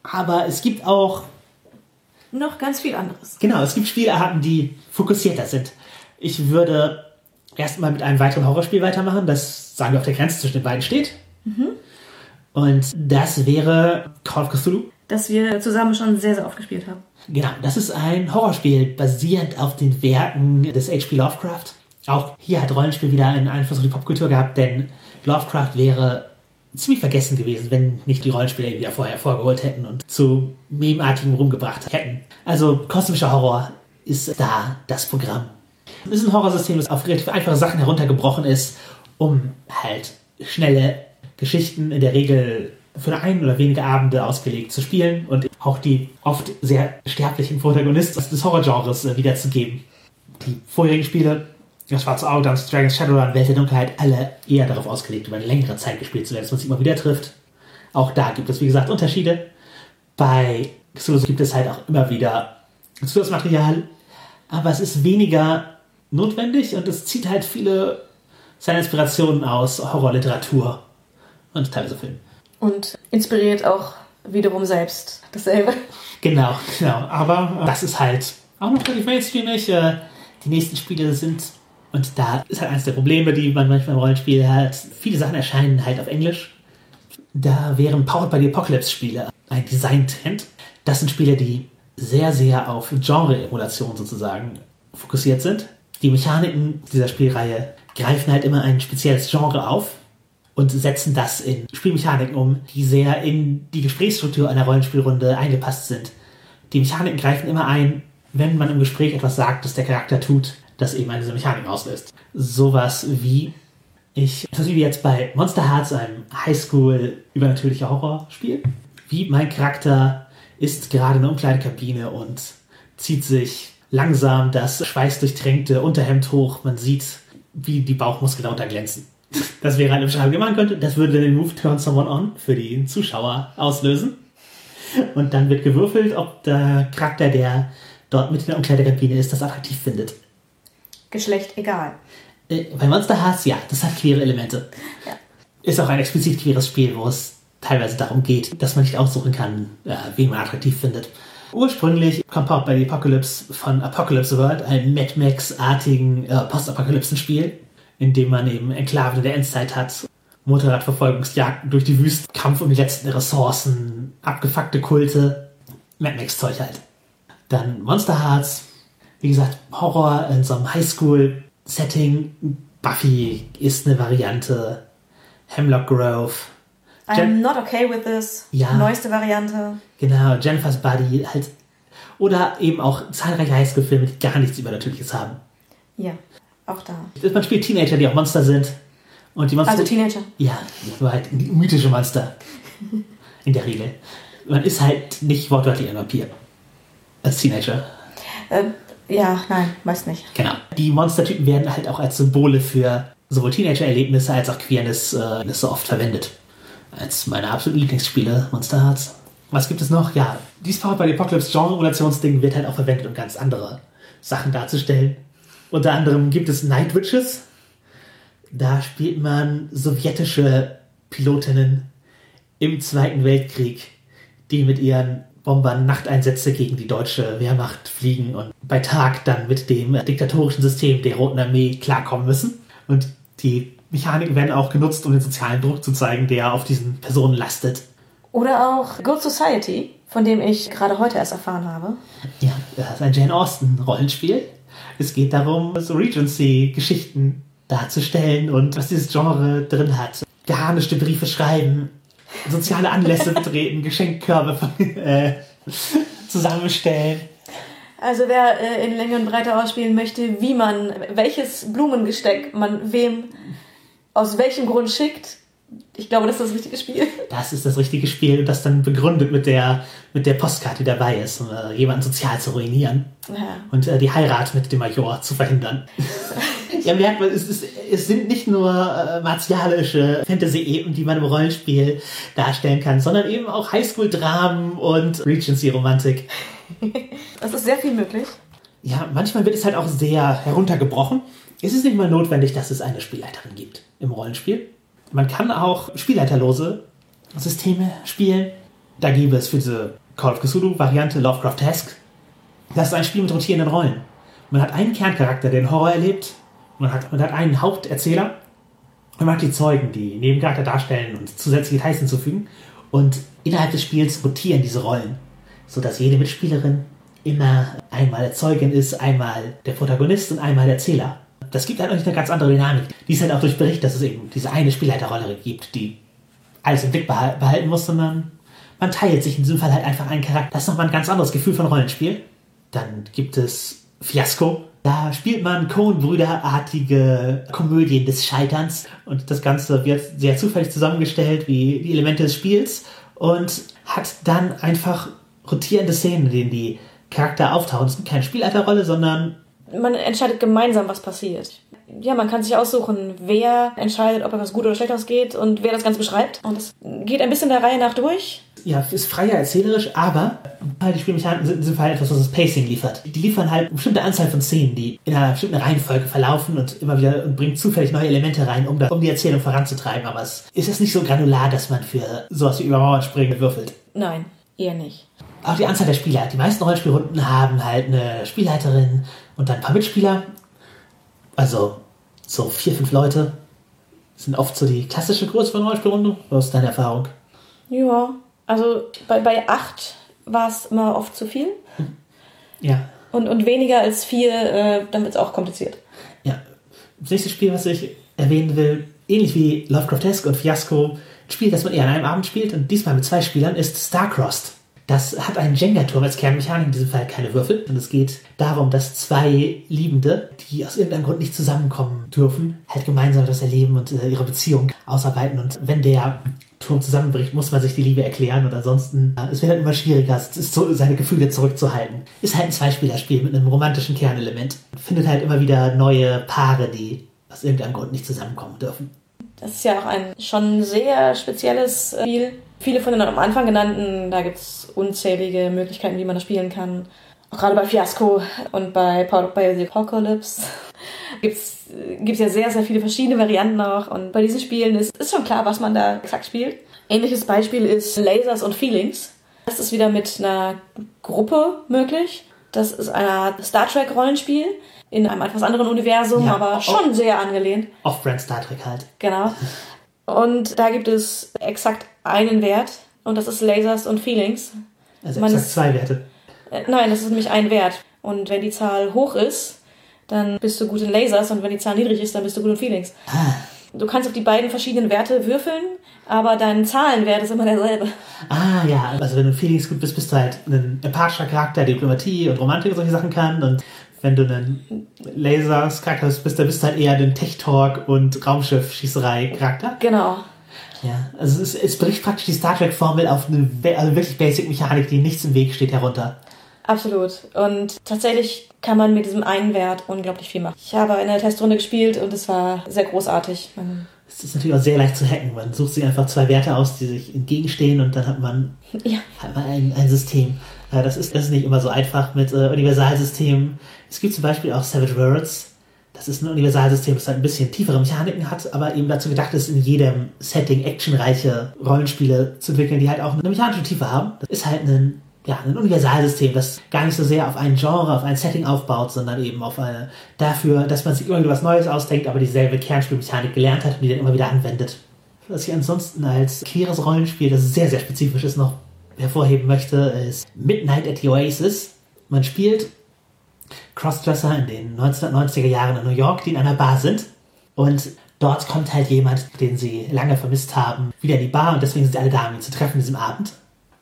S3: Aber es gibt auch
S2: noch ganz viel anderes.
S3: Genau, es gibt Spielarten, die fokussierter sind. Ich würde erstmal mit einem weiteren Horrorspiel weitermachen, das, sagen wir, auf der Grenze zwischen den beiden steht. Mhm. Und das wäre Call of Cthulhu.
S2: Das wir zusammen schon sehr, sehr oft gespielt haben.
S3: Genau, das ist ein Horrorspiel basierend auf den Werken des H.P. Lovecraft. Auch hier hat Rollenspiel wieder einen Einfluss auf die Popkultur gehabt, denn Lovecraft wäre ziemlich vergessen gewesen, wenn nicht die Rollenspieler ihn wieder vorher hervorgeholt hätten und zu memeartigem rumgebracht hätten. Also kosmischer Horror ist da das Programm. Es ist ein Horrorsystem, das auf relativ einfache Sachen heruntergebrochen ist, um halt schnelle Geschichten in der Regel für ein oder wenige Abende ausgelegt zu spielen und auch die oft sehr sterblichen Protagonisten des Horrorgenres äh, wiederzugeben. Die vorherigen Spiele, das Schwarze Auge, Dungeons Dragons, Shadowrun, Welt der Dunkelheit, alle eher darauf ausgelegt, über eine längere Zeit gespielt zu werden, dass man sich immer wieder trifft. Auch da gibt es, wie gesagt, Unterschiede. Bei Cthulhu gibt es halt auch immer wieder Zusatzmaterial, aber es ist weniger notwendig und es zieht halt viele seine Inspirationen aus Horrorliteratur und teilweise Filmen.
S2: Und inspiriert auch wiederum selbst dasselbe.
S3: Genau, genau. Aber das ist halt auch noch relativ mainstreamig. Äh, Die nächsten Spiele sind, und da ist halt eines der Probleme, die man manchmal im Rollenspiel hat, viele Sachen erscheinen halt auf Englisch. Da wären Powered by the Apocalypse Spiele ein Design-Trend. Das sind Spiele, die sehr, sehr auf Genre-Emulation sozusagen fokussiert sind. Die Mechaniken dieser Spielreihe greifen halt immer ein spezielles Genre auf und setzen das in Spielmechaniken um, die sehr in die Gesprächsstruktur einer Rollenspielrunde eingepasst sind. Die Mechaniken greifen immer ein, wenn man im Gespräch etwas sagt, das der Charakter tut, das eben eine dieser Mechaniken auslöst. Sowas wie ich, wie jetzt bei Monster Hearts, einem Highschool übernatürlicher Horrorspiel. Wie mein Charakter ist gerade in der Umkleidekabine und zieht sich langsam das schweißdurchtränkte Unterhemd hoch. Man sieht, wie die Bauchmuskeln darunter glänzen. Das wäre eine Beschreibung, die man könnte. Das würde den Move Turn Someone On für die Zuschauer auslösen. Und dann wird gewürfelt, ob der Charakter, der dort mit in der Umkleidekabine ist, das attraktiv findet.
S2: Geschlecht egal.
S3: Äh, Bei Monster Hearts, ja, das hat queere Elemente.
S2: Ja.
S3: Ist auch ein explizit queeres Spiel, wo es teilweise darum geht, dass man nicht aussuchen kann, äh, wen man attraktiv findet. Ursprünglich kommt Powered by the Apocalypse von Apocalypse World, einem Mad Max-artigen äh, Postapokalypsen-Spiel, in dem man eben Enklaven der Endzeit hat, Motorradverfolgungsjagden durch die Wüste, Kampf um die letzten Ressourcen, abgefuckte Kulte, Mad Max-Zeug halt. Dann Monster Hearts, wie gesagt, Horror in so einem Highschool-Setting. Buffy ist eine Variante. Hemlock Grove.
S2: I'm not okay with this.
S3: Ja.
S2: Neueste Variante.
S3: Genau, Jennifer's Body halt. Oder eben auch zahlreiche Highschool-Filme, die gar nichts Übernatürliches haben.
S2: Ja, auch da.
S3: Man spielt Teenager, die auch Monster sind. Und die Monster.
S2: Also Teenager.
S3: Ja, nur halt mythische Monster. In der Regel. Man ist halt nicht wortwörtlich ein Vampir. Als Teenager.
S2: Äh, ja, nein, weiß nicht.
S3: Genau. Die Monstertypen werden halt auch als Symbole für sowohl Teenager-Erlebnisse als auch Queerness äh, so oft verwendet. Als meine absoluten Lieblingsspiele, Monster Hearts. Was gibt es noch? Ja, dieses Powered by the Apocalypse Genre-Emulationsding wird halt auch verwendet, um ganz andere Sachen darzustellen. Unter anderem gibt es Night Witches. Da spielt man sowjetische Pilotinnen im Zweiten Weltkrieg, die mit ihren Bombern Nachteinsätze gegen die deutsche Wehrmacht fliegen und bei Tag dann mit dem diktatorischen System der Roten Armee klarkommen müssen. Und die Mechaniken werden auch genutzt, um den sozialen Druck zu zeigen, der auf diesen Personen lastet.
S2: Oder auch Good Society, von dem ich gerade heute erst erfahren habe.
S3: Ja, das ist ein Jane Austen-Rollenspiel. Es geht darum, so Regency-Geschichten darzustellen und was dieses Genre drin hat. Geharnischte Briefe schreiben, soziale Anlässe betreten, Geschenkkörbe äh, zusammenstellen.
S2: Also wer äh, in Länge und Breite ausspielen möchte, wie man, welches Blumengesteck man wem aus welchem Grund schickt, ich glaube, das ist das richtige Spiel.
S3: Das ist das richtige Spiel das dann begründet mit der, mit der Postkarte, die dabei ist, um äh, jemanden sozial zu ruinieren
S2: Ja.
S3: und äh, die Heirat mit dem Major zu verhindern. ja, merkt man, es, ist, es sind nicht nur äh, martialische Fantasy-Epen, die man im Rollenspiel darstellen kann, sondern eben auch Highschool-Dramen und Regency-Romantik.
S2: Es ist sehr viel möglich.
S3: Ja, manchmal wird es halt auch sehr heruntergebrochen. Es ist nicht mal notwendig, dass es eine Spielleiterin gibt im Rollenspiel. Man kann auch spielleiterlose Systeme spielen. Da gäbe es für diese Call of Cthulhu-Variante Lovecraft-esque. Das ist ein Spiel mit rotierenden Rollen. Man hat einen Kerncharakter, der den Horror erlebt. Man hat, man hat einen Haupterzähler. Man hat die Zeugen, die Nebencharakter darstellen und zusätzliche Details hinzufügen. Und innerhalb des Spiels rotieren diese Rollen, sodass jede Mitspielerin immer einmal Zeugin ist, einmal der Protagonist und einmal der Erzähler. Das gibt halt auch eine ganz andere Dynamik. Die ist halt auch durch Bericht, dass es eben diese eine Spielleiterrolle gibt, die alles im Blick behal- behalten muss, sondern man teilt sich in diesem Fall halt einfach einen Charakter. Das ist nochmal ein ganz anderes Gefühl von Rollenspiel. Dann gibt es Fiasco. Da spielt man Coen-Brüder-artige Komödien des Scheiterns und das Ganze wird sehr zufällig zusammengestellt wie die Elemente des Spiels und hat dann einfach rotierende Szenen, in denen die Charakter auftauchen. Es ist keine Spielleiterrolle, sondern
S2: Man entscheidet gemeinsam, was passiert. Ja, man kann sich aussuchen, wer entscheidet, ob etwas gut oder schlecht ausgeht und wer das Ganze beschreibt. Und es geht ein bisschen der Reihe nach durch.
S3: ja, ist freier erzählerisch, aber die Spielmechaniken sind in diesem Fall etwas, was das Pacing liefert. Die liefern halt eine bestimmte Anzahl von Szenen, die in einer bestimmten Reihenfolge verlaufen und immer wieder und bringen zufällig neue Elemente rein, um, da, um die Erzählung voranzutreiben. Aber es ist jetzt nicht so granular, dass man für sowas wie über Mauern springen würfelt.
S2: Nein, eher nicht.
S3: Auch die Anzahl der Spieler. Die meisten Rollenspielrunden haben halt eine Spielleiterin und dann ein paar Mitspieler. Also so vier, fünf Leute. sind oft so die klassische Größe von Rollenspielrunden. Was ist deine Erfahrung?
S2: Ja, also bei, bei acht war es immer oft zu viel.
S3: Ja.
S2: Und, und weniger als vier, äh, dann wird es auch kompliziert.
S3: Ja. Das nächste Spiel, was ich erwähnen will, ähnlich wie Lovecraftesque und Fiasco, ein Spiel, das man eher an einem Abend spielt und diesmal mit zwei Spielern, ist Starcrossed. Das hat einen Jenga-Turm als Kernmechanik, in diesem Fall keine Würfel. Und es geht darum, dass zwei Liebende, die aus irgendeinem Grund nicht zusammenkommen dürfen, halt gemeinsam das Erleben und äh, ihre Beziehung ausarbeiten. Und wenn der Turm zusammenbricht, muss man sich die Liebe erklären und ansonsten, äh, es wird halt immer schwieriger, seine Gefühle zurückzuhalten. Ist halt ein Zweispielerspiel mit einem romantischen Kernelement. Findet halt immer wieder neue Paare, die aus irgendeinem Grund nicht zusammenkommen dürfen.
S2: Das ist ja auch ein schon sehr spezielles Spiel. Viele von den am Anfang genannten, da gibt es unzählige Möglichkeiten, wie man das spielen kann. Auch gerade bei Fiasco und bei, bei The Apocalypse gibt es ja sehr, sehr viele verschiedene Varianten auch. Und bei diesen Spielen ist, ist schon klar, was man da exakt spielt. Ähnliches Beispiel ist Lasers und Feelings. Das ist wieder mit einer Gruppe möglich. Das ist ein Star Trek Rollenspiel in einem etwas anderen Universum, ja, aber schon sehr angelehnt.
S3: Off-Brand Star Trek halt.
S2: Genau. Und da gibt es exakt einen Wert und das ist Lasers und Feelings.
S3: Also Man exakt zwei Werte.
S2: Äh, nein, das ist nämlich ein Wert. Und wenn die Zahl hoch ist, dann bist du gut in Lasers und wenn die Zahl niedrig ist, dann bist du gut in Feelings. Ah. Du kannst auf die beiden verschiedenen Werte würfeln, aber dein Zahlenwert ist immer derselbe.
S3: Ah ja, also wenn du in Feelings gut bist, bist du halt ein empathischer Charakter, Diplomatie und Romantik und solche Sachen kann und wenn du einen Lasers-Charakter bist, dann bist du halt eher den Tech-Talk und Raumschiff-Schießerei-Charakter.
S2: Genau.
S3: Ja, also es, es bricht praktisch die Star Trek-Formel auf eine also wirklich Basic-Mechanik, die nichts im Weg steht, herunter.
S2: Absolut. Und tatsächlich kann man mit diesem einen Wert unglaublich viel machen. Ich habe eine Testrunde gespielt und es war sehr großartig.
S3: Es ist natürlich auch sehr leicht zu hacken. Man sucht sich einfach zwei Werte aus, die sich entgegenstehen und dann hat man, ja. hat man ein, ein System. Das ist, das ist nicht immer so einfach mit äh, Universalsystemen. Es gibt zum Beispiel auch Savage Worlds. Das ist ein Universalsystem, das halt ein bisschen tiefere Mechaniken hat, aber eben dazu gedacht ist, in jedem Setting actionreiche Rollenspiele zu entwickeln, die halt auch eine mechanische Tiefe haben. Das ist halt ein ja, ein Universalsystem, das gar nicht so sehr auf ein Genre, auf ein Setting aufbaut, sondern eben auf eine, dafür, dass man sich immer wieder was Neues ausdenkt, aber dieselbe Kernspielmechanik gelernt hat und die dann immer wieder anwendet. Was ich ansonsten als queeres Rollenspiel, das sehr, sehr spezifisch ist, noch hervorheben möchte, ist Midnight at the Oasis. Man spielt Crossdresser in den 1990er Jahren in New York, die in einer Bar sind. Und dort kommt halt jemand, den sie lange vermisst haben, wieder in die Bar und deswegen sind sie alle da, um ihn zu treffen an diesem Abend.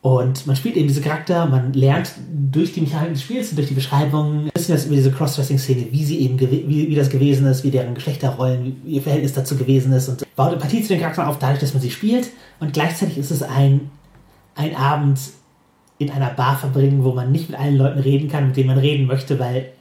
S3: Und man spielt eben diese Charakter, man lernt durch die Mechanik des Spiels und durch die Beschreibung ein bisschen was über diese Cross-Dressing-Szene, wie sie eben, wie, wie das gewesen ist, wie deren Geschlechterrollen, wie ihr Verhältnis dazu gewesen ist und baut Empathie zu den Charakteren auf, dadurch, dass man sie spielt. Und gleichzeitig ist es ein, ein Abend in einer Bar verbringen, wo man nicht mit allen Leuten reden kann, mit denen man reden möchte, weil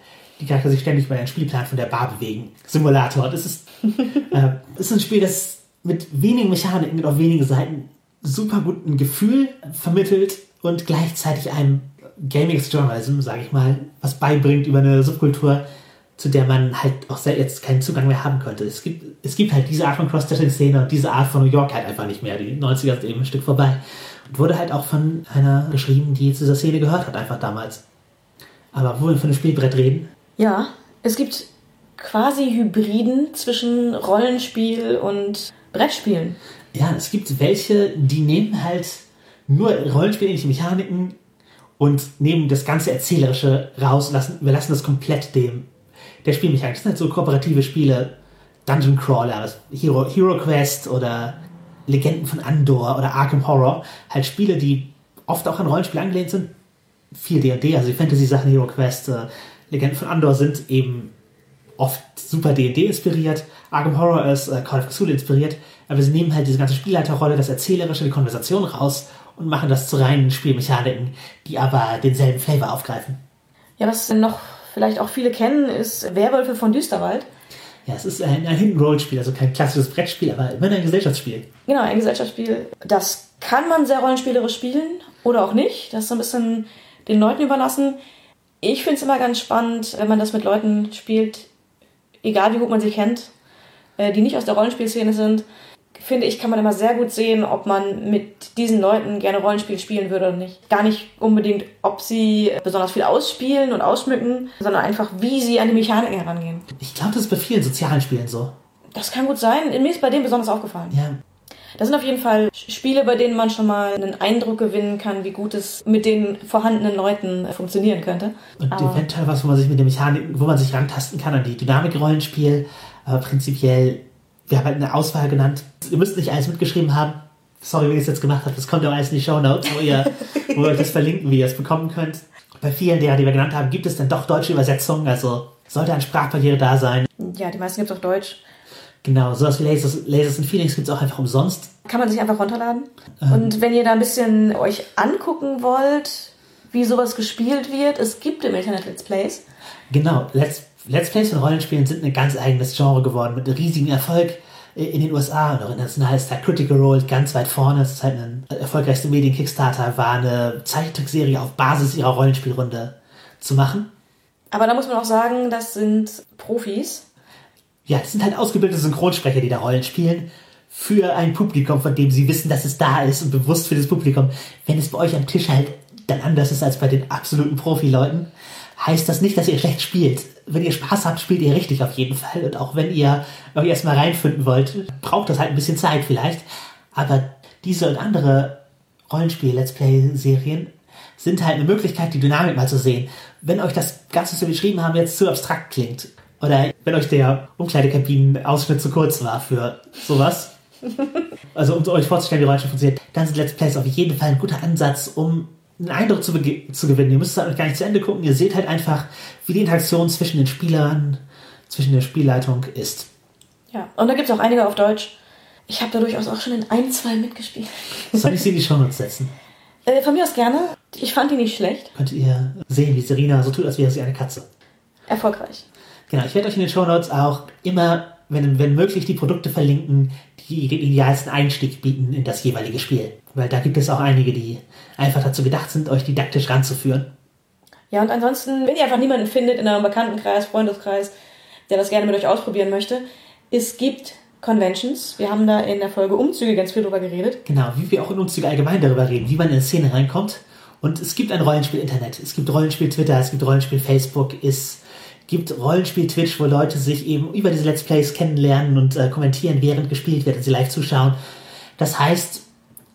S3: die Charakter sich ständig bei einem Spielplan von der Bar bewegen. Simulator. Das ist, äh, das ist ein Spiel, das mit wenigen Mechaniken und auf wenigen Seiten super guten Gefühl vermittelt und gleichzeitig einem Gaming Journalism, sage ich mal, was beibringt über eine Subkultur, zu der man halt auch jetzt keinen Zugang mehr haben könnte. Es gibt, es gibt halt diese Art von Cross-Stitching-Szene und diese Art von New York halt einfach nicht mehr. Die 90er sind eben ein Stück vorbei. Und wurde halt auch von einer geschrieben, die zu dieser Szene gehört hat, einfach damals. Aber wo wir von einem Spielbrett reden?
S2: Ja, es gibt quasi Hybriden zwischen Rollenspiel und Brettspielen.
S3: Ja, es gibt welche, die nehmen halt nur rollenspielähnliche Mechaniken und nehmen das ganze Erzählerische raus, lassen, überlassen das komplett dem der Spielmechanik. Das sind halt so kooperative Spiele, Dungeon Crawler, Hero, Hero Quest oder Legenden von Andor oder Arkham Horror. Halt Spiele, die oft auch an Rollenspiele angelehnt sind. Viel D&D, also die Fantasy-Sachen, Hero Quest, äh, Legenden von Andor sind eben oft super D&D inspiriert. Arkham Horror ist äh, Call of Cthulhu inspiriert. Aber sie nehmen halt diese ganze Spielleiterrolle, das Erzählerische, die Konversation raus und machen das zu reinen Spielmechaniken, die aber denselben Flavor aufgreifen.
S2: Ja, was noch vielleicht auch viele kennen, ist Werwölfe von Düsterwald.
S3: Ja, es ist ein, ein Hidden Roll Spiel, also kein klassisches Brettspiel, aber immerhin ein Gesellschaftsspiel.
S2: Genau, ein Gesellschaftsspiel, das kann man sehr rollenspielerisch spielen oder auch nicht. Das ist so ein bisschen den Leuten überlassen. Ich finde es immer ganz spannend, wenn man das mit Leuten spielt, egal wie gut man sie kennt, äh, die nicht aus der Rollenspielszene sind. Finde ich, kann man immer sehr gut sehen, ob man mit diesen Leuten gerne Rollenspiel spielen würde oder nicht. Gar nicht unbedingt, ob sie besonders viel ausspielen und ausschmücken, sondern einfach, wie sie an die Mechaniken herangehen.
S3: Ich glaube, das ist bei vielen sozialen Spielen so.
S2: Das kann gut sein. Mir ist bei dem besonders aufgefallen.
S3: Ja.
S2: Das sind auf jeden Fall Spiele, bei denen man schon mal einen Eindruck gewinnen kann, wie gut es mit den vorhandenen Leuten funktionieren könnte.
S3: Und
S2: Aber-
S3: eventuell was, wo man sich mit der Mechanik, wo man sich rantasten kann an die Dynamik-Rollenspiel. Aber prinzipiell, wir haben halt eine Auswahl genannt. Ihr müsst nicht alles mitgeschrieben haben. Sorry, wenn ihr es jetzt gemacht habt. Das kommt ja auch alles in die Show Notes, wo ihr, wo euch das verlinken, wie ihr es bekommen könnt. Bei vielen der, die wir genannt haben, gibt es dann doch deutsche Übersetzungen. Also sollte eine Sprachbarriere da sein.
S2: Ja, die meisten gibt es auf Deutsch.
S3: Genau, sowas wie Lasers, Lasers and Feelings gibt es auch einfach umsonst.
S2: Kann man sich einfach runterladen. Und wenn ihr da ein bisschen euch angucken wollt, wie sowas gespielt wird, es gibt im Internet Let's Plays.
S3: Genau, Let's, Let's Plays von Rollenspielen sind ein ganz eigenes Genre geworden mit riesigem Erfolg äh, in den USA und auch international ist da Critical Role ganz weit vorne. Es ist halt ein erfolgreichste Medien-Kickstarter, war eine Zeichentrickserie auf Basis ihrer Rollenspielrunde zu machen.
S2: Aber da muss man auch sagen, das sind Profis.
S3: Ja, es sind halt ausgebildete Synchronsprecher, die da Rollen spielen für ein Publikum, von dem sie wissen, dass es da ist und bewusst für das Publikum. Wenn es bei euch am Tisch halt dann anders ist als bei den absoluten Profileuten, heißt das nicht, dass ihr schlecht spielt. Wenn ihr Spaß habt, spielt ihr richtig auf jeden Fall. Und auch wenn ihr euch erstmal reinfinden wollt, braucht das halt ein bisschen Zeit vielleicht. Aber diese und andere Rollenspiel-Let's Play-Serien sind halt eine Möglichkeit, die Dynamik mal zu sehen. Wenn euch das Ganze, was wir beschrieben haben, jetzt zu abstrakt klingt, oder wenn euch der Umkleidekabinen-Ausschnitt zu kurz war für sowas, also um euch vorzustellen, wie Rollenspiel funktioniert, dann sind Let's Plays auf jeden Fall ein guter Ansatz, um einen Eindruck zu, zu gewinnen. Ihr müsst halt gar nicht zu Ende gucken, ihr seht halt einfach, wie die Interaktion zwischen den Spielern, zwischen der Spielleitung ist.
S2: Ja. Und da gibt es auch einige auf Deutsch. Ich habe da durchaus auch schon in ein, zwei mitgespielt.
S3: Soll ich sie in die Shownotes setzen?
S2: Äh, von mir aus gerne. Ich fand die nicht schlecht.
S3: Könnt ihr sehen, wie Serena so tut, als wäre sie eine Katze.
S2: Erfolgreich.
S3: Genau, ich werde euch in den Shownotes auch immer, wenn, wenn möglich, die Produkte verlinken, die den idealsten Einstieg bieten in das jeweilige Spiel. Weil da gibt es auch einige, die einfach dazu gedacht sind, euch didaktisch ranzuführen.
S2: Ja, und ansonsten, wenn ihr einfach niemanden findet in eurem Bekanntenkreis, Freundeskreis, der das gerne mit euch ausprobieren möchte, es gibt Conventions. Wir haben da in der Folge Umzüge ganz viel drüber geredet.
S3: Genau, wie wir auch in Umzüge allgemein darüber reden, wie man in eine Szene reinkommt. Und es gibt ein Rollenspiel-Internet, es gibt Rollenspiel-Twitter, es gibt Rollenspiel-Facebook, es gibt Rollenspiel-Twitch, wo Leute sich eben über diese Let's Plays kennenlernen und äh, kommentieren, während gespielt wird und sie live zuschauen. Das heißt,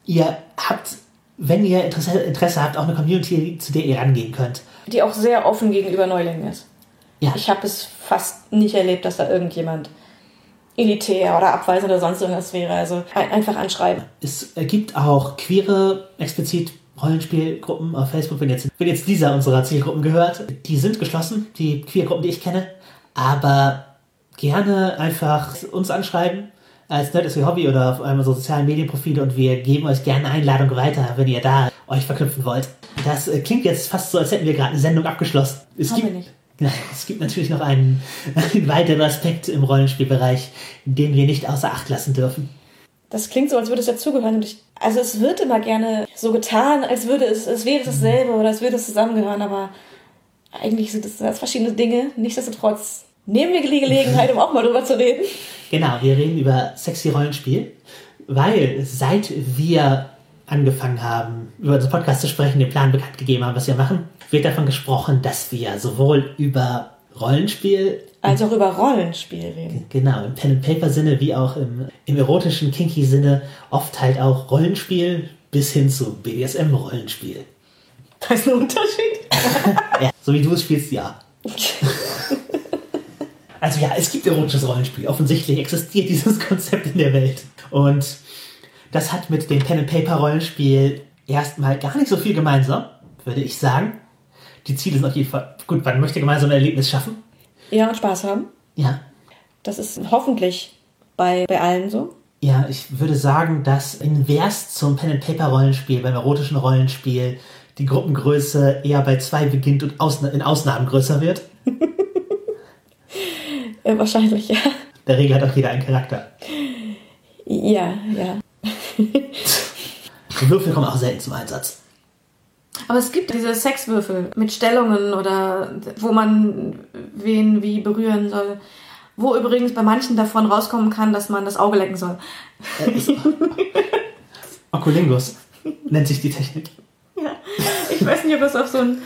S3: ihr habt, wenn ihr Interesse, Interesse habt, auch eine Community, zu der ihr rangehen könnt.
S2: Die auch sehr offen gegenüber Neulingen ist.
S3: Ja.
S2: Ich habe es fast nicht erlebt, dass da irgendjemand elitär oder abweisend oder sonst irgendwas wäre. Also ein- einfach anschreiben.
S3: Es gibt auch queere, explizit Rollenspielgruppen auf Facebook, wenn jetzt, wenn jetzt dieser unserer Zielgruppen gehört. Die sind geschlossen, die Queergruppen, die ich kenne. Aber gerne einfach uns anschreiben als Nerd ist Ihr Hobby oder auf einem unserer sozialen Medienprofile und wir geben euch gerne Einladung weiter, wenn ihr da euch verknüpfen wollt. Das äh, klingt jetzt fast so, als hätten wir gerade eine Sendung abgeschlossen. Es
S2: Haben
S3: gibt,
S2: wir nicht.
S3: es gibt natürlich noch einen, einen weiteren Aspekt im Rollenspielbereich, den wir nicht außer Acht lassen dürfen.
S2: Das klingt so, als würde es dazugehören. Und ich, also es wird immer gerne so getan, als würde es, es wäre dasselbe oder es würde es zusammengehören, aber eigentlich sind das verschiedene Dinge. Nichtsdestotrotz nehmen wir die Gelegenheit, um auch mal drüber zu reden.
S3: Genau, wir reden über sexy Rollenspiel, weil seit wir angefangen haben, über unseren Podcast zu sprechen, den Plan bekannt gegeben haben, was wir machen, wird davon gesprochen, dass wir sowohl über Rollenspiel,
S2: Also auch über Rollenspiel reden.
S3: genau, im Pen-and-Paper-Sinne, wie auch im, im erotischen, kinky Sinne, oft halt auch Rollenspiel bis hin zu BDSM-Rollenspiel.
S2: Da ist ein Unterschied.
S3: Ja, so wie du es spielst, ja. Also ja, es gibt erotisches Rollenspiel. Offensichtlich existiert dieses Konzept in der Welt. Und das hat mit dem Pen-and-Paper-Rollenspiel erstmal gar nicht so viel gemeinsam, würde ich sagen. Die Ziele sind auf jeden Fall, gut, man möchte gemeinsam ein Erlebnis schaffen.
S2: Ja, und Spaß haben.
S3: Ja.
S2: Das ist hoffentlich bei, bei allen so.
S3: Ja, ich würde sagen, dass invers zum Pen-and-Paper-Rollenspiel, beim erotischen Rollenspiel, die Gruppengröße eher bei zwei beginnt und Ausna in Ausnahmen größer wird.
S2: Äh, wahrscheinlich, ja.
S3: In der Regel hat auch jeder einen Charakter.
S2: Ja, ja.
S3: Würfel kommen auch selten zum Einsatz.
S2: Aber es gibt diese Sexwürfel mit Stellungen oder wo man wen wie berühren soll. Wo übrigens bei manchen davon rauskommen kann, dass man das Auge lecken soll.
S3: Oculingus nennt sich die Technik.
S2: Ja. Ich weiß nicht, ob das auch so ein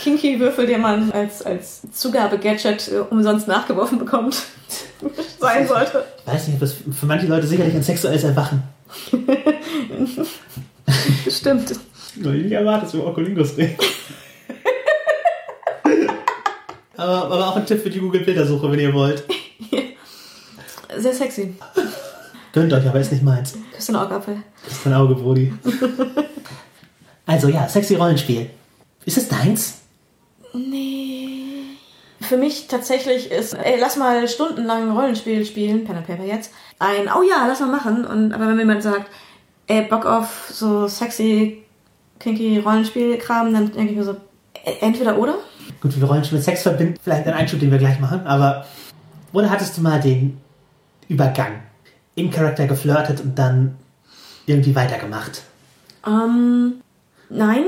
S2: kinky Würfel, den man als, als Zugabe-Gadget äh, umsonst nachgeworfen bekommt, sein sollte.
S3: Ich weiß nicht, ob das für manche Leute sicherlich ein sexuelles Erwachen.
S2: Stimmt.
S3: Nur nicht erwartet, dass wir Oculingus reden. aber, aber auch ein Tipp für die Google-Bildersuche, wenn ihr wollt.
S2: Sehr sexy.
S3: Gönnt euch, aber ist nicht meins.
S2: Küss den Augapfel.
S3: Das ist dein Auge, Brody. also ja, sexy Rollenspiel. Ist es deins?
S2: Nee. Für mich tatsächlich ist, ey, lass mal stundenlang Rollenspiel spielen, Pen and Paper jetzt, ein, oh ja, lass mal machen. Und, aber wenn mir jemand sagt, ey, Bock auf so sexy, kinky Rollenspielkram, dann denke ich mir so, äh, entweder oder.
S3: Gut, wir Rollenspiel mit Sex verbinden, vielleicht ein Einschub, den wir gleich machen, aber oder hattest du mal den Übergang? Im Charakter geflirtet und dann irgendwie weitergemacht?
S2: Ähm, nein,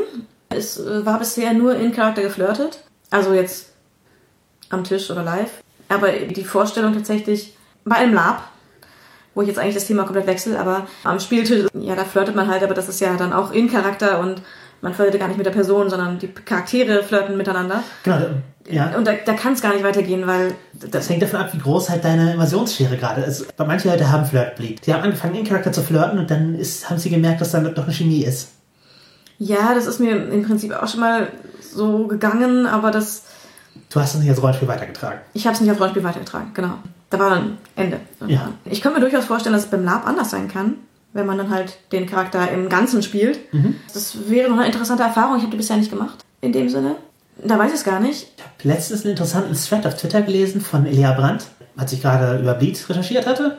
S2: es äh, war bisher nur in Charakter geflirtet. Also jetzt am Tisch oder live. Aber die Vorstellung tatsächlich bei einem Lab, wo ich jetzt eigentlich das Thema komplett wechsle, aber am Spieltisch, ja, da flirtet man halt, aber das ist ja dann auch in Charakter und man flirtet gar nicht mit der Person, sondern die Charaktere flirten miteinander.
S3: Genau, ja.
S2: Und da, da kann es gar nicht weitergehen, weil
S3: Das hängt davon ab, wie groß halt deine Invasionsschere gerade ist. Weil manche Leute haben Flirtbleed. Die haben angefangen, in Charakter zu flirten und dann ist, haben sie gemerkt, dass dann doch eine Chemie ist.
S2: ja, das ist mir im Prinzip auch schon mal so gegangen, aber das,
S3: Du hast es nicht als Rollenspiel weitergetragen.
S2: ich habe es nicht als Rollenspiel weitergetragen, genau. Da war dann Ende.
S3: Ja.
S2: Ich könnte mir durchaus vorstellen, dass es beim Lab anders sein kann, wenn man dann halt den Charakter im Ganzen spielt. Das wäre noch eine interessante Erfahrung. Ich habe die bisher nicht gemacht, in dem Sinne. Da weiß ich es gar nicht.
S3: Ich habe letztens einen interessanten Thread auf Twitter gelesen von Elia Brandt, als ich gerade über Bleed recherchiert hatte.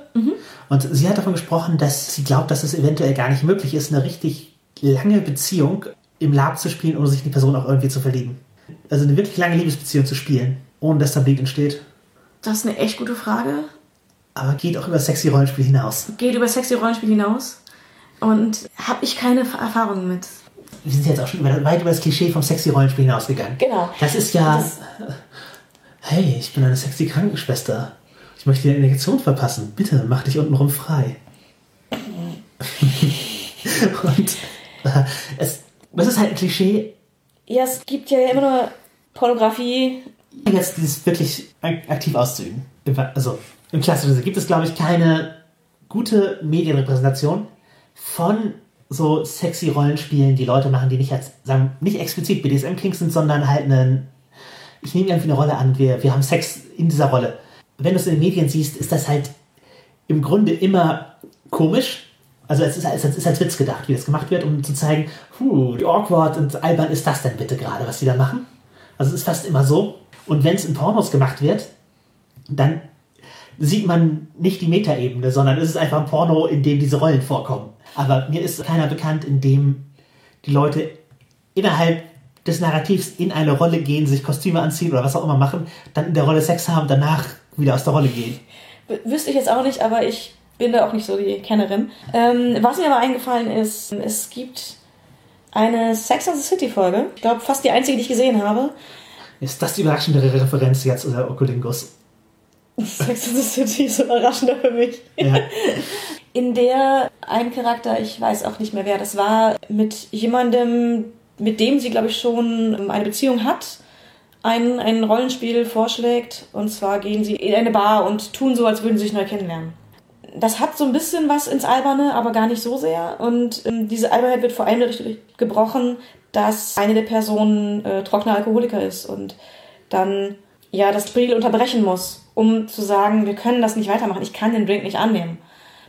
S3: Und sie hat davon gesprochen, dass sie glaubt, dass es eventuell gar nicht möglich ist, eine richtig lange Beziehung im Lab zu spielen, ohne sich in die Person auch irgendwie zu verlieben. Also eine wirklich lange Liebesbeziehung zu spielen, ohne dass da Bleed entsteht.
S2: Das ist eine echt gute Frage.
S3: Aber geht auch über sexy Rollenspiel hinaus.
S2: Geht über sexy Rollenspiel hinaus. Und habe ich keine Erfahrungen mit.
S3: Wir sind jetzt auch schon weit über das Klischee vom sexy Rollenspiel hinausgegangen.
S2: Genau.
S3: Das ist ja.
S2: Das-
S3: hey, ich bin eine sexy Krankenschwester. Ich möchte dir eine Injektion verpassen. Bitte, mach dich untenrum frei. Und äh, es, das ist halt ein Klischee.
S2: Ja, es gibt ja immer nur Pornografie.
S3: Jetzt dieses wirklich ak- aktiv auszuüben. Also im klassischen gibt es, glaube ich, keine gute Medienrepräsentation von so sexy Rollenspielen, die Leute machen, die nicht als, sagen, nicht explizit BDSM-Kings sind, sondern halt einen, ich nehme irgendwie eine Rolle an, wir, wir haben Sex in dieser Rolle. Wenn du es in den Medien siehst, ist das halt im Grunde immer komisch. Also es ist, es ist als Witz gedacht, wie das gemacht wird, um zu zeigen, huh, wie awkward und albern ist das denn bitte gerade, was die da machen. Also es ist fast immer so. Und wenn es in Pornos gemacht wird, dann sieht man nicht die Metaebene, sondern es ist einfach ein Porno, in dem diese Rollen vorkommen. Aber mir ist keiner bekannt, in dem die Leute innerhalb des Narrativs in eine Rolle gehen, sich Kostüme anziehen oder was auch immer machen, dann in der Rolle Sex haben, danach wieder aus der Rolle gehen.
S2: Wüsste ich jetzt auch nicht, aber ich bin da auch nicht so die Kennerin. Ähm, was mir aber eingefallen ist, es gibt eine Sex and the City Folge. Ich glaube, fast die einzige, die ich gesehen habe.
S3: Ist das die überraschendere Referenz jetzt oder Oculingus?
S2: Sex and the City ist überraschender für mich.
S3: Ja.
S2: in der ein Charakter, ich weiß auch nicht mehr wer das war, mit jemandem, mit dem sie, glaube ich, schon eine Beziehung hat, ein, ein Rollenspiel vorschlägt. Und zwar gehen sie in eine Bar und tun so, als würden sie sich neu kennenlernen. Das hat so ein bisschen was ins Alberne, aber gar nicht so sehr. Und ähm, diese Albernheit wird vor allem dadurch gebrochen, dass eine der Personen äh, trockener Alkoholiker ist und dann ja das Spiel unterbrechen muss, um zu sagen, wir können das nicht weitermachen, ich kann den Drink nicht annehmen.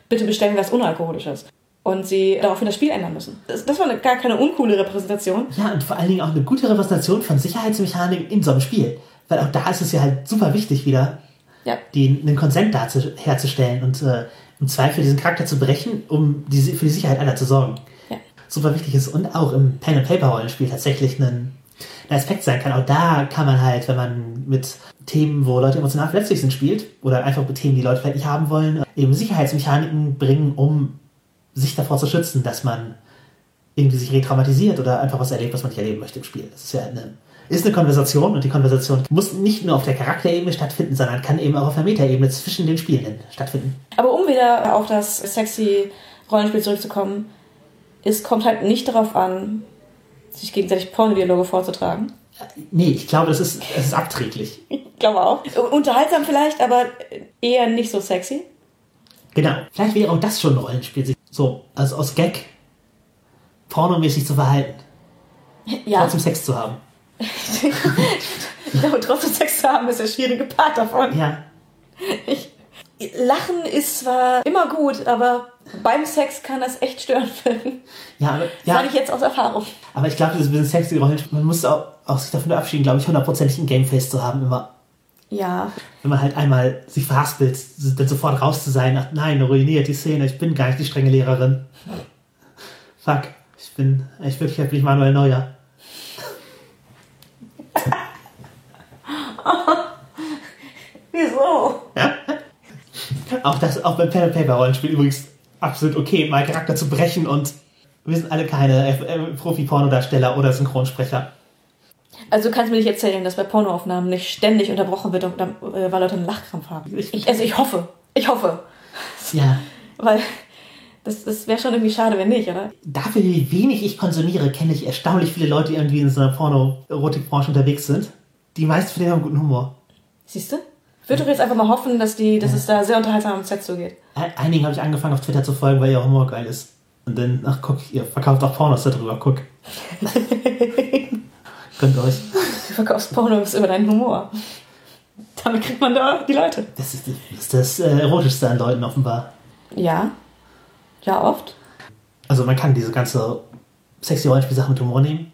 S2: Bitte bestellen wir was Unalkoholisches. Und sie daraufhin das Spiel ändern müssen. Das, das war eine, gar keine uncoole Repräsentation.
S3: Ja, und vor allen Dingen auch eine gute Repräsentation von Sicherheitsmechaniken in so einem Spiel. Weil auch da ist es ja halt super wichtig, wieder
S2: Ja.
S3: den, einen Konsent dazu, herzustellen und äh, im Zweifel diesen Charakter zu brechen, um die, für die Sicherheit aller zu sorgen. Super wichtig ist und auch im Pen-and-Paper-Rollenspiel tatsächlich ein, ein Aspekt sein kann. Auch da kann man halt, wenn man mit Themen, wo Leute emotional verletzlich sind, spielt, oder einfach mit Themen, die Leute vielleicht nicht haben wollen, eben Sicherheitsmechaniken bringen, um sich davor zu schützen, dass man irgendwie sich retraumatisiert oder einfach was erlebt, was man nicht erleben möchte im Spiel. Das ist ja eine, ist eine Konversation und die Konversation muss nicht nur auf der Charakterebene stattfinden, sondern kann eben auch auf der Metaebene zwischen den Spielenden stattfinden.
S2: Aber um wieder auf das sexy Rollenspiel zurückzukommen, es kommt halt nicht darauf an, sich gegenseitig Pornodialoge vorzutragen.
S3: Nee, ich glaube, das ist, das ist abträglich.
S2: Ich glaube auch. Unterhaltsam vielleicht, aber eher nicht so sexy.
S3: Genau. Vielleicht wäre auch das schon ein Rollenspiel, sich so, also aus Gag pornomäßig zu verhalten.
S2: Ja.
S3: Trotzdem Sex zu haben.
S2: ich glaube, trotzdem Sex zu haben ist der schwierige Part davon.
S3: Ja.
S2: Ich, Lachen ist zwar immer gut, aber beim Sex kann das echt störend werden.
S3: Ja, aber,
S2: Das
S3: ja,
S2: sage ich jetzt aus Erfahrung.
S3: aber ich glaube, das ist ein bisschen sexy Rollenspiel. Man muss auch, auch sich davon verabschieden, glaube ich, hundertprozentig ein Gameface zu haben, immer.
S2: Ja,
S3: Wenn man halt einmal sich verhaspelt, dann sofort raus zu sein, ach nein, ruiniert die Szene, ich bin gar nicht die strenge Lehrerin. Fuck, ich bin, ich wirklich bin ich Manuel Neuer.
S2: wieso?
S3: Auch das, auch beim Pen and Paper Rollenspiel übrigens absolut okay, mal Charakter zu brechen und wir sind alle keine äh, Profi-Pornodarsteller oder Synchronsprecher.
S2: Also du kannst mir nicht erzählen, dass bei Pornoaufnahmen nicht ständig unterbrochen wird, äh, weil Leute einen Lachkrampf haben. Ich, also ich hoffe, ich hoffe.
S3: Ja,
S2: Weil das, das wäre schon irgendwie schade, wenn nicht, oder?
S3: dafür, wie wenig ich konsumiere, kenne ich erstaunlich viele Leute, die irgendwie in so einer Porno-Erotik-Branche unterwegs sind. Die meisten von denen haben guten Humor.
S2: Siehst du? Ich würde doch jetzt einfach mal hoffen, dass, die, dass es da sehr unterhaltsam am Set zugeht.
S3: Ein- Einigen habe ich angefangen auf Twitter zu folgen, weil ihr Humor geil ist. Und dann, ach guck, ihr verkauft auch Pornos darüber, guck. Gönnt euch.
S2: Du verkaufst Pornos über deinen Humor. Damit kriegt man da die Leute.
S3: Das ist das, das äh, Erotischste an Leuten offenbar.
S2: Ja. Ja, oft.
S3: Also man kann diese ganze sexy Rollenspiel-Sache mit Humor nehmen.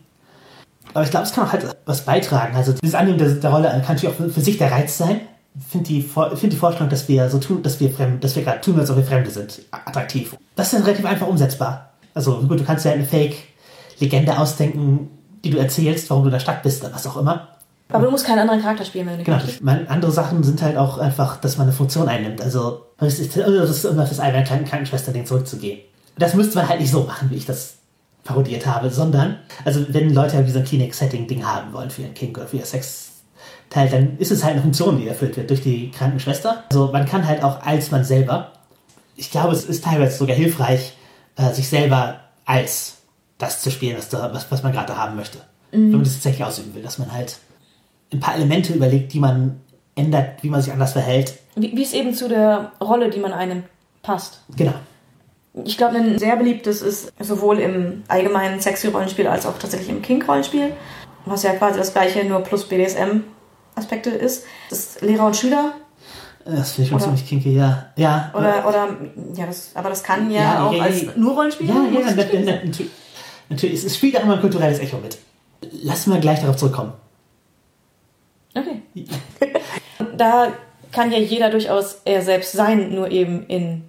S3: Aber ich glaube, es kann auch halt was beitragen. Also dieses Annehmen der, der Rolle kann natürlich auch für sich der Reiz sein. Finde die, find die Vorstellung, dass wir so tun, dass wir fremd, dass wir gerade tun, als ob wir Fremde sind, attraktiv. Das ist dann relativ einfach umsetzbar. Also gut, du kannst ja eine Fake-Legende ausdenken, die du erzählst, warum du in der Stadt bist oder was auch immer.
S2: Aber du musst keinen anderen Charakter spielen, wenn du nicht
S3: Genau. Man, andere Sachen sind halt auch einfach, dass man eine Funktion einnimmt. Also, das ist, das ist um auf das alberne kleine Krankenschwester-Ding zurückzugehen. Das müsste man halt nicht so machen, wie ich das parodiert habe, sondern, also, wenn Leute halt so ein Clinic-Setting-Ding haben wollen für ihren Kink oder für ihr Sex-Teil, dann ist es halt eine Funktion, die erfüllt wird durch die Krankenschwester. Also, man kann halt auch als man selber, ich glaube, es ist teilweise sogar hilfreich, äh, sich selber als das zu spielen, was, da, was, was man gerade haben möchte. Wenn man das tatsächlich ausüben will, dass man halt ein paar Elemente überlegt, die man ändert, wie man sich anders verhält.
S2: Wie, wie es eben zu der Rolle, die man einnimmt, passt.
S3: Genau.
S2: Ich glaube, ein sehr beliebtes ist sowohl im allgemeinen Sexy-Rollenspiel als auch tatsächlich im Kink-Rollenspiel, was ja quasi das gleiche, nur plus BDSM-Aspekte ist. Das ist Lehrer und Schüler
S3: Das finde ich schon ziemlich kinky, ja. Ja.
S2: oder, oder ja, das, aber das kann ja,
S3: Ja,
S2: auch
S3: ja,
S2: als nur Rollenspiel.
S3: ja, ja, natürlich. Natürlich, es spielt auch immer ein kulturelles Echo mit. Lass mal gleich darauf zurückkommen.
S2: Okay. da kann ja jeder durchaus er selbst sein, nur eben in,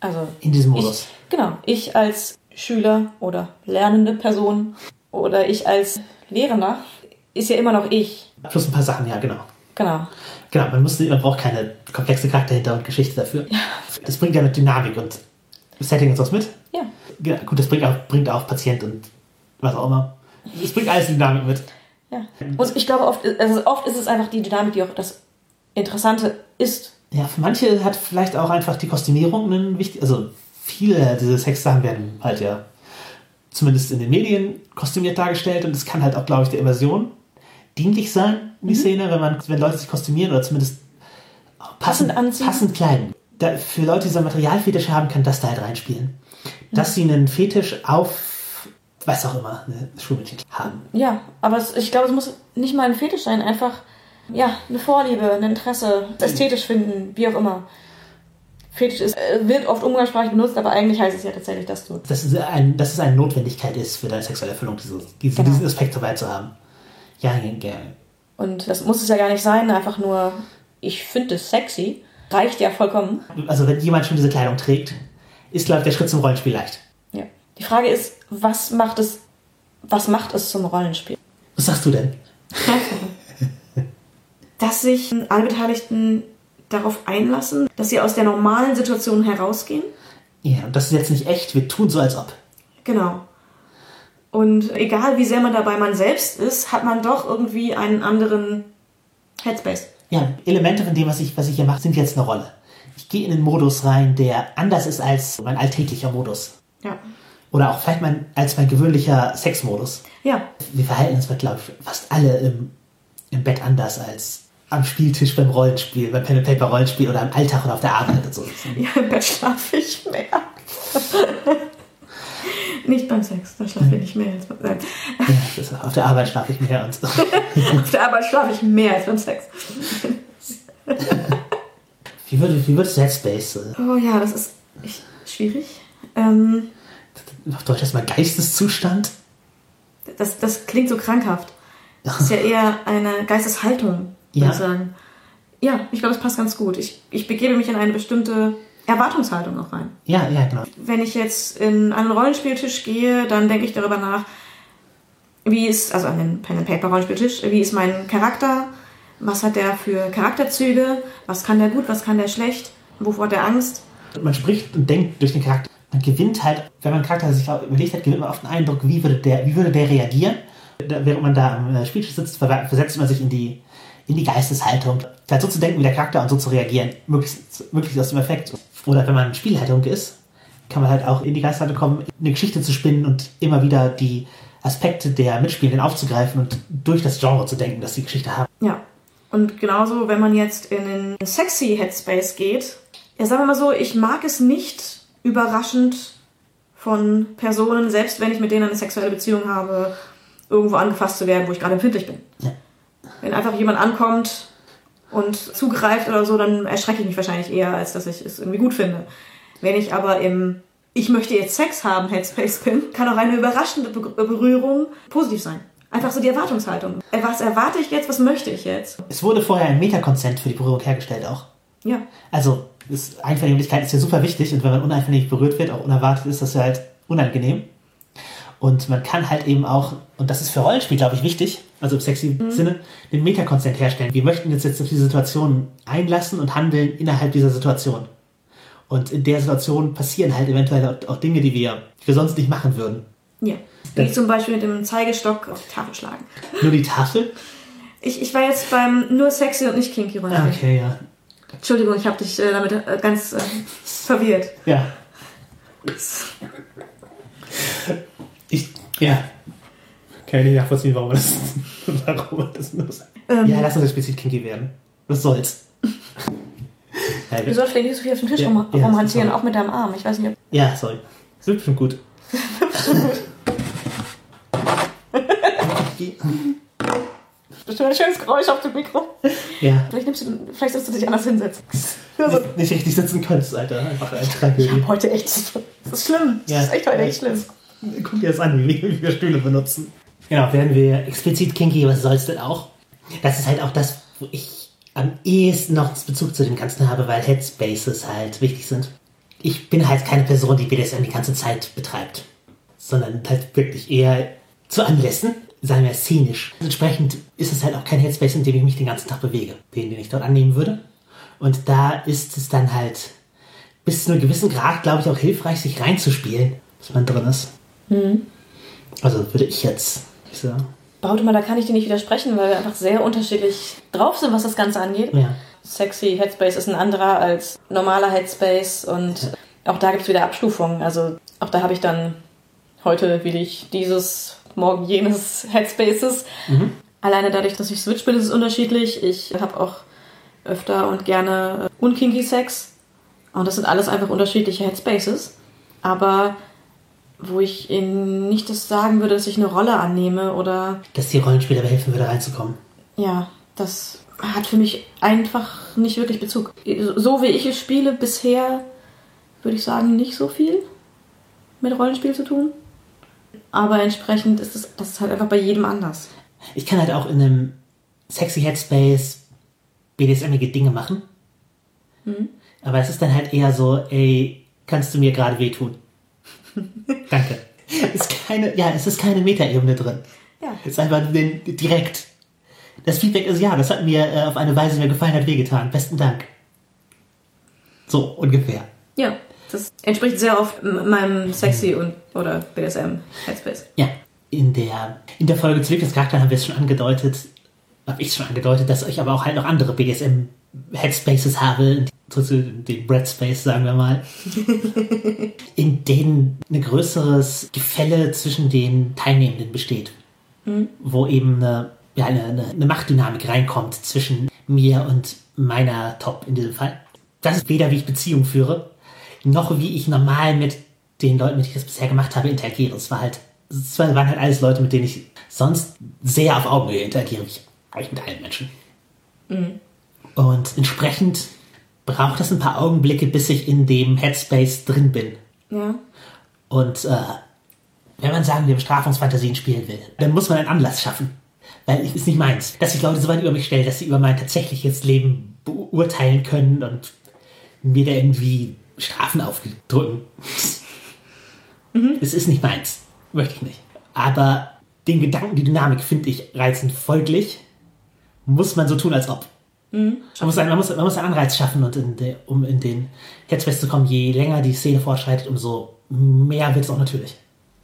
S2: also
S3: In diesem Modus.
S2: Ich, genau, ich als Schüler oder lernende Person oder ich als Lehrender ist ja immer noch ich.
S3: Plus ein paar Sachen, ja, genau.
S2: Genau.
S3: Genau, man, muss, man braucht keine komplexe Charakter hinter und Geschichte dafür. Das bringt ja eine Dynamik und Setting und sowas mit.
S2: Ja.
S3: Ja, gut, das bringt auch, bringt auch Patient und was auch immer. Es bringt alles Dynamik mit.
S2: ja. Und ich glaube, oft, also oft ist es einfach die Dynamik, die auch das Interessante ist.
S3: Ja, für manche hat vielleicht auch einfach die Kostümierung einen wichtig, also viele dieser Sexsachen werden halt ja zumindest in den Medien kostümiert dargestellt und es kann halt auch, glaube ich, der Immersion dienlich sein in die Szene, wenn man, wenn Leute sich kostümieren oder zumindest passend,
S2: Passend anziehen.
S3: passend kleiden. Da, für Leute, die so einen Materialfetisch haben, kann das da halt reinspielen. Dass sie einen Fetisch auf, was auch immer, eine Schulmädchen haben.
S2: Ja, aber es, ich glaube, es muss nicht mal ein Fetisch sein, einfach ja, eine Vorliebe, ein Interesse, ästhetisch finden, wie auch immer. Fetisch ist, äh, wird oft umgangssprachlich benutzt, aber eigentlich heißt es ja tatsächlich, dass du.
S3: dass es, ein, dass es eine Notwendigkeit ist für deine sexuelle Erfüllung, diese, diese,
S2: Genau.
S3: diesen Aspekt dabei zu haben. Ja, ja, ja.
S2: Und das muss es ja gar nicht sein, einfach nur, ich finde es sexy, reicht ja vollkommen.
S3: Also wenn jemand schon diese Kleidung trägt, ist, glaube ich, der Schritt zum Rollenspiel leicht.
S2: Ja. Die Frage ist, was macht es, was macht es zum Rollenspiel?
S3: Was sagst du denn?
S2: Dass sich alle Beteiligten darauf einlassen, dass sie aus der normalen Situation herausgehen.
S3: Ja, und das ist jetzt nicht echt, wir tun so, als ob.
S2: Genau. Und egal wie sehr man dabei man selbst ist, hat man doch irgendwie einen anderen Headspace.
S3: Ja, Elemente von dem, was ich, was ich hier mache, sind jetzt eine Rolle. Ich gehe in einen Modus rein, der anders ist als mein alltäglicher Modus.
S2: Ja.
S3: Oder auch vielleicht mein, als mein gewöhnlicher Sexmodus.
S2: Ja.
S3: Wir verhalten uns, glaube ich, fast alle im, im Bett anders als am Spieltisch beim Rollenspiel, beim Pen and Paper Rollenspiel oder am Alltag oder auf der Arbeit und so.
S2: Ja, im Bett schlafe ich mehr. Nicht beim Sex, da schlafe ich nicht mehr als beim Sex.
S3: Ja, auf der Arbeit schlafe ich mehr so.
S2: Auf der Arbeit schlafe ich mehr als beim Sex.
S3: Wie, würde, wie würdest du Headspace,
S2: Oh ja, das ist schwierig. Ähm,
S3: auf Deutsch erstmal Geisteszustand?
S2: das, das klingt so krankhaft. Das ist ja eher eine Geisteshaltung, würde
S3: Ja.
S2: ich sagen. Ja, ich glaube, das passt ganz gut. Ich, ich begebe mich in eine bestimmte Erwartungshaltung auch rein.
S3: Ja, ja, genau.
S2: Wenn ich jetzt in einen Rollenspieltisch gehe, dann denke ich darüber nach, wie ist, also an den Pen and Paper Rollenspieltisch, wie ist mein Charakter, was hat der für Charakterzüge, was kann der gut, was kann der schlecht, wovor hat der Angst.
S3: Man spricht und denkt durch den Charakter. Man gewinnt halt, wenn man einen Charakter sich überlegt hat, gewinnt man oft einen Eindruck, wie würde der, wie würde der reagieren. Während man da am äh, Spieltisch sitzt, ver- versetzt man sich in die, in die Geisteshaltung. Halt so zu denken wie der Charakter und so zu reagieren, möglichst, möglichst aus dem Effekt. Oder wenn man Spielhaltung ist, kann man halt auch in die Geisteshaltung kommen, eine Geschichte zu spinnen und immer wieder die Aspekte der Mitspielenden aufzugreifen und durch das Genre zu denken, das die Geschichte haben.
S2: Ja. Und genauso, wenn man jetzt in den sexy Headspace geht, ja, sagen wir mal so, ich mag es nicht überraschend von Personen, selbst wenn ich mit denen eine sexuelle Beziehung habe, irgendwo angefasst zu werden, wo ich gerade empfindlich bin.
S3: Ja.
S2: Wenn einfach jemand ankommt und zugreift oder so, dann erschrecke ich mich wahrscheinlich eher, als dass ich es irgendwie gut finde. Wenn ich aber im Ich möchte jetzt Sex haben Headspace bin, kann auch eine überraschende Be Berührung positiv sein. Einfach so die Erwartungshaltung. Was erwarte ich jetzt, was möchte ich jetzt?
S3: Es wurde vorher ein Metakonsent für die Berührung hergestellt auch.
S2: Ja.
S3: Also, ist, Einvernehmlichkeit ist ja super wichtig und wenn man uneinvernehmlich berührt wird, auch unerwartet, ist das ja halt unangenehm. Und man kann halt eben auch, und das ist für Rollenspiel, glaube ich, wichtig, also im sexy Sinne, den Metakonsent herstellen. Wir möchten uns jetzt auf diese Situation einlassen und handeln innerhalb dieser Situation. Und in der Situation passieren halt eventuell auch, Dinge, die wir, die wir sonst nicht machen würden.
S2: Ja. Wie zum Beispiel mit dem Zeigestock auf die Tafel schlagen.
S3: Nur die Tafel?
S2: Ich, ich war jetzt beim nur sexy und nicht kinky
S3: Ah,
S2: Rollenspiel.
S3: Okay, ja.
S2: Entschuldigung, ich habe dich äh, damit äh, ganz äh, verwirrt.
S3: Ja. Ja. Kann ich nicht nachvollziehen, warum man das, warum das nur sagt.
S2: Ähm.
S3: Ja, lass uns explizit kinky werden. Was soll's? ja,
S2: Du sollst vielleicht nicht so viel auf dem Tisch
S3: Ja,
S2: rum,
S3: ja,
S2: rumhantieren,
S3: sorry.
S2: auch mit deinem Arm. Ich weiß nicht, ob.
S3: ja, sorry. Das wird bestimmt gut.
S2: Bestimmt ein schönes Geräusch auf dem Mikro.
S3: ja.
S2: Vielleicht, nimmst du, vielleicht sollst du dich anders hinsetzen. Also,
S3: Nicht, nicht richtig sitzen könntest, Alter. Einfach eine
S2: ich
S3: Tragödie.
S2: hab heute echt. Das ist schlimm.
S3: Ja.
S2: Das ist echt heute echt schlimm.
S3: Guck dir das an, wie, wir Stühle benutzen. Genau, werden wir explizit kinky, was soll's denn auch? Das ist halt auch das, wo ich am ehesten noch Bezug zu dem Ganzen habe, weil Headspaces halt wichtig sind. Ich bin halt keine Person, die BDSM die ganze Zeit betreibt, sondern halt wirklich eher zu Anlässen, sagen wir szenisch. Entsprechend ist es halt auch kein Headspace, in dem ich mich den ganzen Tag bewege, den, den ich dort annehmen würde. Und da ist es dann halt bis zu einem gewissen Grad, glaube ich, auch hilfreich, sich reinzuspielen, dass man drin ist. Also würde ich jetzt sagen.
S2: Baute mal, da kann ich dir nicht widersprechen, weil wir einfach sehr unterschiedlich drauf sind, was das Ganze angeht.
S3: Ja.
S2: Sexy Headspace ist ein anderer als normaler Headspace und auch da gibt es wieder Abstufungen. Also auch da habe ich dann heute will ich dieses, morgen jenes Headspaces. Alleine dadurch, dass ich Switch bin, ist es unterschiedlich. Ich habe auch öfter und gerne unkinky Sex. Und das sind alles einfach unterschiedliche Headspaces. Aber wo ich ihnen nicht das sagen würde, dass ich eine Rolle annehme oder
S3: Dass die Rollenspieler dabei helfen würde, reinzukommen.
S2: ja, das hat für mich einfach nicht wirklich Bezug. So wie ich es spiele bisher, würde ich sagen, nicht so viel mit Rollenspiel zu tun. Aber entsprechend ist es, das ist halt einfach bei jedem anders.
S3: Ich kann halt auch in einem sexy Headspace BDSMige Dinge machen. Aber es ist dann halt eher so, ey, kannst du mir gerade wehtun? Danke. Ist keine, ja, es ist keine Metaebene drin.
S2: Ja.
S3: Es ist einfach den, direkt. Das Feedback ist, ja, das hat mir äh, auf eine Weise, die mir gefallen hat, wehgetan. Besten Dank. So, ungefähr.
S2: Ja, das entspricht sehr oft meinem Sexy und oder BDSM Headspace.
S3: Ja. in der, in der Folge zu Victors Charakter haben wir es schon angedeutet, habe ich schon angedeutet, dass ich aber auch halt noch andere BDSM Headspaces habe, den Bread Space, sagen wir mal, in denen ein größeres Gefälle zwischen den Teilnehmenden besteht. Wo eben eine, ja, eine, eine, Machtdynamik reinkommt zwischen mir und meiner Top in diesem Fall. Das ist weder wie ich Beziehungen führe, noch wie ich normal mit den Leuten, mit denen ich das bisher gemacht habe, interagiere. Es war halt, es waren halt alles Leute, mit denen ich sonst sehr auf Augenhöhe interagiere, ich eigentlich mit allen Menschen. Und entsprechend braucht es ein paar Augenblicke, bis ich in dem Headspace drin bin.
S2: Ja.
S3: Und äh, wenn man sagen wir Bestrafungsfantasien spielen will, dann muss man einen Anlass schaffen. Weil es ist nicht meins, dass sich Leute so weit über mich stellen, dass sie über mein tatsächliches Leben beurteilen können und mir da irgendwie Strafen aufdrücken. Es ist nicht meins. Möchte ich nicht. Aber den Gedanken, die Dynamik finde ich reizend. Folglich muss man so tun, als ob. Man, muss einen, man, muss, man muss einen Anreiz schaffen, und in de, um in den Headspace zu kommen, je länger die Szene fortschreitet, umso mehr wird es auch natürlich.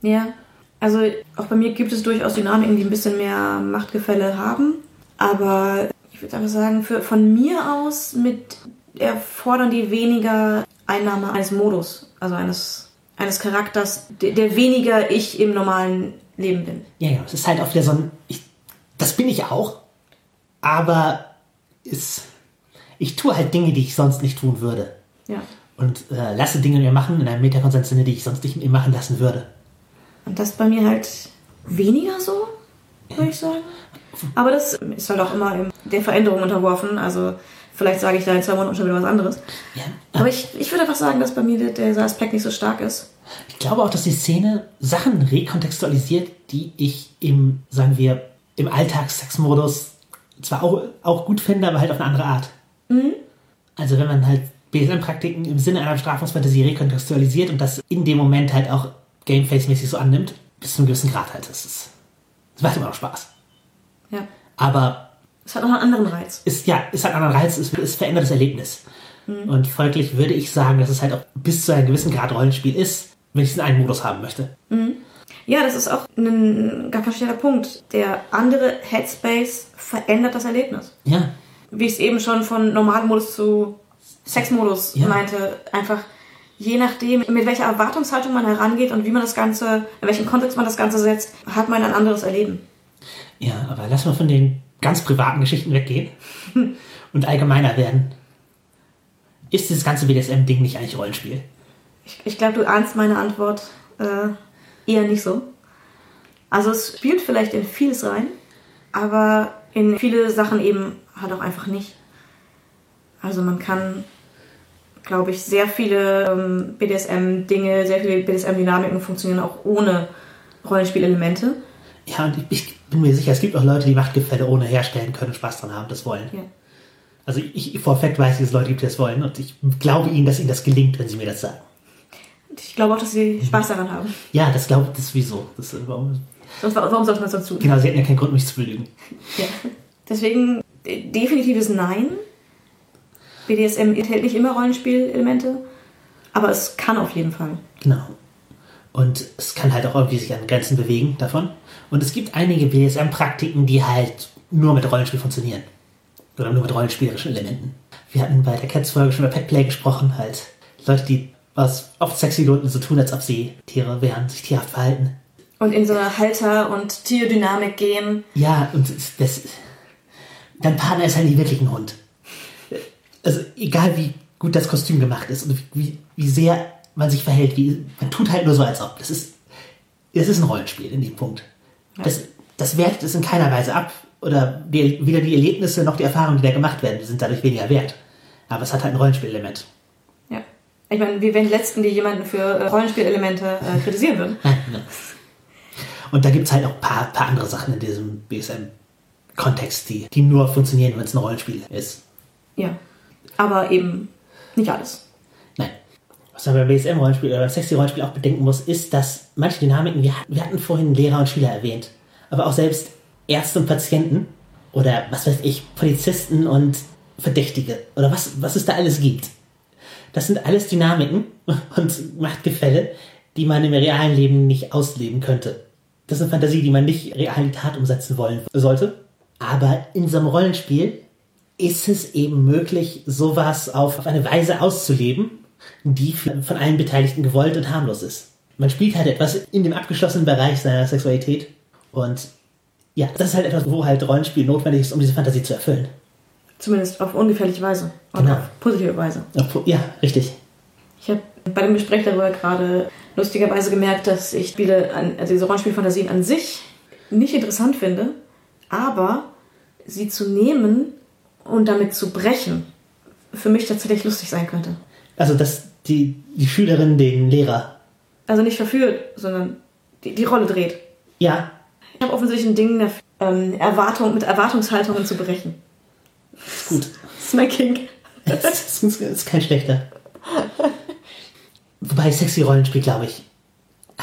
S2: Ja. Also auch bei mir gibt es durchaus Dynamiken, die ein bisschen mehr Machtgefälle haben. Aber ich würde einfach sagen, für, von mir aus mit erfordern die weniger Einnahme eines Modus, also eines, eines Charakters, der, der weniger ich im normalen Leben bin.
S3: Ja, ja, es ist halt auch wieder so ein. Ich, das bin ich auch, aber ist, ich tue halt Dinge, die ich sonst nicht tun würde.
S2: Ja.
S3: Und äh, lasse Dinge mir machen in einem Metakonsens-Sinne, die ich sonst nicht mit mir machen lassen würde.
S2: Und das bei mir halt weniger so, würde ich sagen. Aber das ist halt auch immer der Veränderung unterworfen. Also vielleicht sage ich da in zwei Monaten schon wieder was anderes.
S3: Ja.
S2: Aber ich, ich würde einfach sagen, dass bei mir der, dieser Aspekt nicht so stark ist.
S3: Ich glaube auch, dass die Szene Sachen rekontextualisiert, die ich im, sagen wir, im Alltagssexmodus zwar auch, auch gut finde, aber halt auf eine andere Art. Also wenn man halt BSM-Praktiken im Sinne einer Bestrafungsfantasie rekontextualisiert und das in dem Moment halt auch Gameface-mäßig so annimmt, bis zu einem gewissen Grad halt. Das, ist, das macht immer noch Spaß.
S2: Ja.
S3: Aber
S2: Es hat noch einen anderen Reiz.
S3: ist ja, ist halt ein anderer Reiz, es, es verändert das Erlebnis. Und folglich würde ich sagen, dass es halt auch bis zu einem gewissen Grad Rollenspiel ist, wenn ich es in einen Modus haben möchte.
S2: Ja, das ist auch ein gar kein schlechter Punkt. Der andere Headspace verändert das Erlebnis.
S3: Ja,
S2: Wie ich es eben schon von Normalmodus zu Sexmodus
S3: Ja.
S2: meinte. Einfach je nachdem, mit welcher Erwartungshaltung man herangeht und wie man das Ganze, in welchem Kontext man das Ganze setzt, hat man ein anderes Erleben.
S3: ja, aber lass mal von den ganz privaten Geschichten weggehen und allgemeiner werden. Ist dieses ganze BDSM-Ding nicht eigentlich Rollenspiel?
S2: Ich, ich glaube, du ahnst meine Antwort äh, eher nicht so. Also es spielt vielleicht in vieles rein, aber in viele Sachen eben halt auch einfach nicht. Also man kann, glaube ich, sehr viele ähm, BDSM-Dinge, sehr viele BDSM-Dynamiken funktionieren auch ohne Rollenspielelemente.
S3: Ja, und ich, ich bin mir sicher, es gibt auch Leute, die Machtgefälle ohne herstellen können, Spaß dran haben, das wollen.
S2: Ja.
S3: Also ich, ich vor Fact weiß, dass es Leute gibt, die das wollen und ich glaube ihnen, dass ihnen das gelingt, wenn sie mir das sagen.
S2: Ich glaube auch, dass sie Spaß daran haben.
S3: Ja, das glaube das sowieso. Das, äh, warum,
S2: Sonst, warum sollte man es sonst tun?
S3: genau, sie hätten ja keinen Grund, mich zu belügen.
S2: Ja. Deswegen definitives Nein. BDSM enthält nicht immer Rollenspielelemente, aber es kann auf jeden Fall.
S3: Genau. Und es kann halt auch irgendwie sich an Grenzen bewegen davon. Und es gibt einige BSM-Praktiken, die halt nur mit Rollenspiel funktionieren. Oder nur mit rollenspielerischen Elementen. Wir hatten bei der Cats-Folge schon über Petplay gesprochen, halt Leute, die was oft sexy Leuten so tun, als ob sie Tiere wären, sich tierhaft verhalten.
S2: Und in so eine Halter- und Tierdynamik gehen.
S3: Ja, und das, dein Partner ist halt nicht wirklich ein Hund. Also egal wie gut das Kostüm gemacht ist und wie, wie sehr man sich verhält, wie, man tut halt nur so, als ob. Das ist, das ist ein Rollenspiel in dem Punkt. Das, das wertet es in keiner Weise ab. Oder die, weder die Erlebnisse noch die Erfahrungen, die da gemacht werden, sind dadurch weniger wert. Aber es hat halt ein Rollenspielelement.
S2: Ich meine, wir wären die Letzten, die jemanden für äh, Rollenspielelemente äh, kritisieren würden.
S3: Und da gibt es halt auch ein paar, paar andere Sachen in diesem BSM-Kontext, die, die nur funktionieren, wenn es ein Rollenspiel ist.
S2: Ja. Aber eben nicht alles.
S3: Nein. Was man beim BSM-Rollenspiel oder beim Sexy-Rollenspiel auch bedenken muss, ist, dass manche Dynamiken, wir, wir hatten vorhin Lehrer und Schüler erwähnt, aber auch selbst Ärzte und Patienten oder was weiß ich, Polizisten und Verdächtige oder was, was es da alles gibt. Das sind alles Dynamiken und Machtgefälle, die man im realen Leben nicht ausleben könnte. Das ist eine Fantasie, die man nicht real in die Tat umsetzen wollen sollte. Aber in so einem Rollenspiel ist es eben möglich, sowas auf eine Weise auszuleben, die von allen Beteiligten gewollt und harmlos ist. Man spielt halt etwas in dem abgeschlossenen Bereich seiner Sexualität und ja, das ist halt etwas, wo halt Rollenspiel notwendig ist, um diese Fantasie zu erfüllen.
S2: Zumindest auf ungefährliche Weise. Und
S3: Genau.
S2: auf positive Weise.
S3: Ja, richtig.
S2: Ich habe bei dem Gespräch darüber gerade lustigerweise gemerkt, dass ich Spiele, an, also diese Rollenspielfantasien an sich nicht interessant finde, aber sie zu nehmen und damit zu brechen, für mich tatsächlich lustig sein könnte.
S3: Also, dass die, die Schülerin den Lehrer.
S2: Also nicht verführt, sondern die, die Rolle dreht.
S3: Ja,
S2: Ich habe offensichtlich ein Ding dafür, ähm, Erwartung, mit Erwartungshaltungen zu brechen.
S3: Ist gut.
S2: Smacking.
S3: Das ist, ist kein schlechter. Wobei sexy Rollenspiel, glaube ich,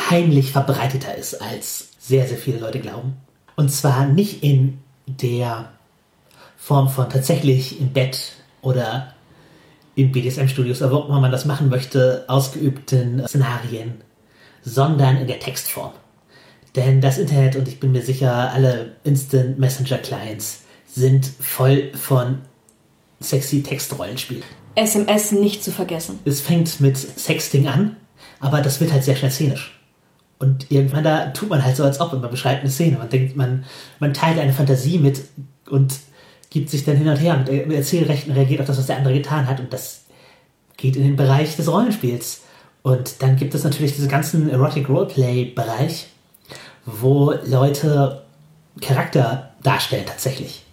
S3: heimlich verbreiteter ist, als sehr, sehr viele Leute glauben. Und zwar nicht in der Form von tatsächlich im Bett oder in BDSM-Studios, aber ob man das machen möchte, ausgeübten Szenarien, sondern in der Textform. Denn das Internet und ich bin mir sicher, alle Instant Messenger Clients sind voll von sexy Textrollenspiel.
S2: SMS nicht zu vergessen.
S3: Es fängt mit Sexting an, aber das wird halt sehr schnell szenisch. Und irgendwann da tut man halt so, als ob und man beschreibt eine Szene. Man denkt, man, man teilt eine Fantasie mit und gibt sich dann hin und her mit mit Erzählrechten reagiert auf das, was der andere getan hat. Und das geht in den Bereich des Rollenspiels. Und dann gibt es natürlich diesen ganzen Erotic Roleplay-Bereich, wo Leute Charakter darstellen tatsächlich.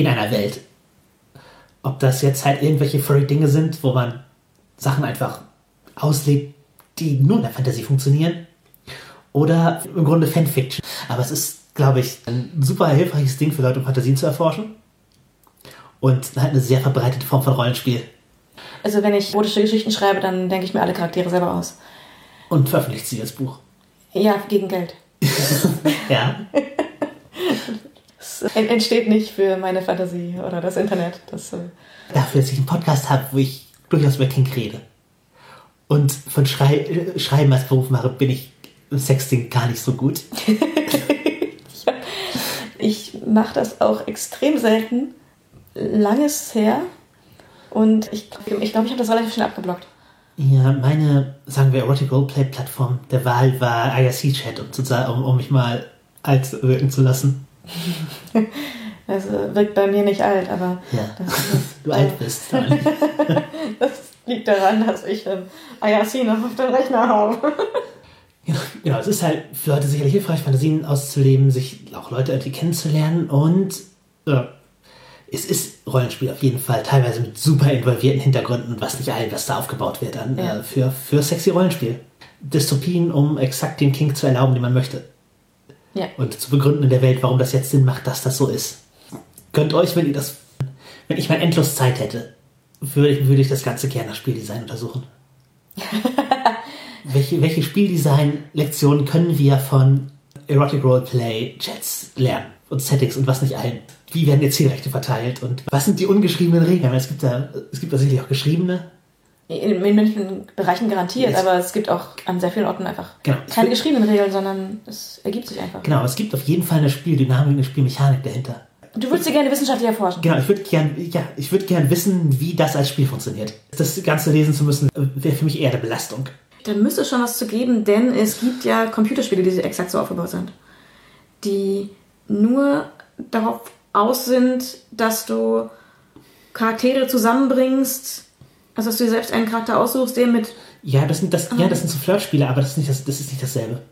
S3: In einer Welt. Ob das jetzt halt irgendwelche furry Dinge sind, wo man Sachen einfach auslebt, die nur in der Fantasie funktionieren. Oder im Grunde Fanfiction. Aber es ist, glaube ich, ein super hilfreiches Ding für Leute, um Fantasien zu erforschen. Und halt eine sehr verbreitete Form von Rollenspiel.
S2: Also wenn ich erotische Geschichten schreibe, dann denke ich mir alle Charaktere selber aus.
S3: Und veröffentlicht sie als Buch.
S2: Ja, gegen Geld.
S3: Ja.
S2: Es en- entsteht nicht für meine Fantasie oder das Internet. Das, äh,
S3: Dafür, dass ich einen Podcast habe, wo ich durchaus über Kink rede. Und von Schrei Schreiben als Beruf mache, bin ich im Sexting gar nicht so gut.
S2: ich mache das auch extrem selten. Langes her. Und ich glaube, ich, glaub, ich habe das relativ schnell abgeblockt.
S3: Ja, meine, sagen wir, Erotic Roleplay-Plattform der Wahl war IRC-Chat, um, um, um mich mal alt wirken zu lassen.
S2: Das äh, wirkt bei mir nicht alt, aber
S3: Ja,
S2: das,
S3: du alt bist.
S2: das liegt daran, dass ich ähm, noch auf dem Rechner habe.
S3: Genau, es ist halt für Leute sicherlich hilfreich, Fantasien auszuleben, sich auch Leute irgendwie kennenzulernen und äh, es ist Rollenspiel auf jeden Fall, teilweise mit super involvierten Hintergründen und was nicht allen, was da aufgebaut wird an,
S2: Ja.
S3: äh, für, für sexy Rollenspiel. Dystopien, um exakt den Kink zu erlauben, den man möchte.
S2: Ja.
S3: Und zu begründen in der Welt, warum das jetzt Sinn macht, dass das so ist. Gönnt euch, wenn ihr das, wenn ich mal endlos Zeit hätte, würde ich, würde ich das Ganze gerne nach Spieldesign untersuchen. welche, welche Spieldesign-Lektionen können wir von Erotic Roleplay Chats lernen? Und Settings und was nicht allen? Wie werden die Zielrechte verteilt? Und was sind die ungeschriebenen Regeln? Es gibt da, es gibt da sicherlich auch geschriebene.
S2: In, in manchen Bereichen garantiert, aber es gibt auch an sehr vielen Orten einfach
S3: Genau.
S2: keine geschriebenen Regeln, sondern es ergibt sich einfach.
S3: Genau, es gibt auf jeden Fall eine Spieldynamik, eine Spielmechanik dahinter.
S2: Du würdest sie gerne wissenschaftlich erforschen.
S3: Genau, ich würde gern, ja, ich würde gern wissen, wie das als Spiel funktioniert. Das Ganze lesen zu müssen, äh, wäre für mich eher eine Belastung.
S2: Da müsste es schon was zu geben, denn es gibt ja Computerspiele, die exakt so aufgebaut sind. Die nur darauf aus sind, dass du Charaktere zusammenbringst, also dass du dir selbst einen Charakter aussuchst, der mit.
S3: Ja, das sind, das, ja, das sind so Flirtspiele, aber das ist nicht, das, das ist nicht dasselbe.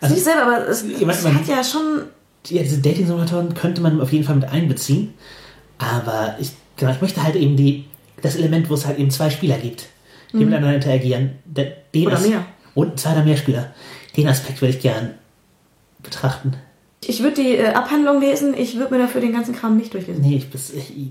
S2: Also nicht selber, aber es,
S3: ich mein,
S2: es
S3: man-
S2: hat ja schon.
S3: ja, diese Dating-Simulatoren könnte man auf jeden Fall mit einbeziehen. Aber ich, genau, ich möchte halt eben die, das Element, wo es halt eben zwei Spieler gibt, die miteinander interagieren. Den
S2: Mhm. Oder mehr.
S3: Und zwei oder mehr Spieler. Den Aspekt würde ich gern betrachten.
S2: Ich würde die äh, Abhandlung lesen, ich würde mir dafür den ganzen Kram nicht durchlesen.
S3: Nee, ich, bis, ich,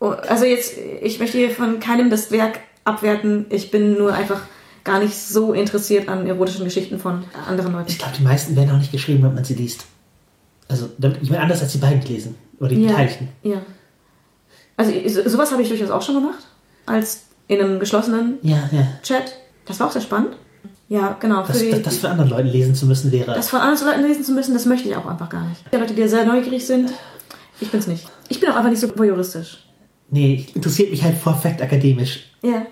S2: Also jetzt, ich möchte hier von keinem das Werk abwerten. Ich bin nur einfach gar nicht so interessiert an erotischen Geschichten von anderen Leuten.
S3: ich glaube, die meisten werden auch nicht geschrieben, wenn man sie liest. Also, ich meine, anders als die beiden lesen. Oder die
S2: Ja.
S3: Beteiligten.
S2: Ja. Also so- sowas habe ich durchaus auch schon gemacht. Als in einem geschlossenen
S3: Ja, ja.
S2: Chat. Das war auch sehr spannend. Ja, genau. Für
S3: Das,
S2: die,
S3: das, das von anderen Leuten lesen zu müssen wäre.
S2: das von anderen Leuten lesen zu müssen, das möchte ich auch einfach gar nicht. Die Leute, die sehr neugierig sind, ich bin's nicht. Ich bin auch einfach nicht so voyeuristisch.
S3: Nee, interessiert mich halt perfekt akademisch.
S2: Ja.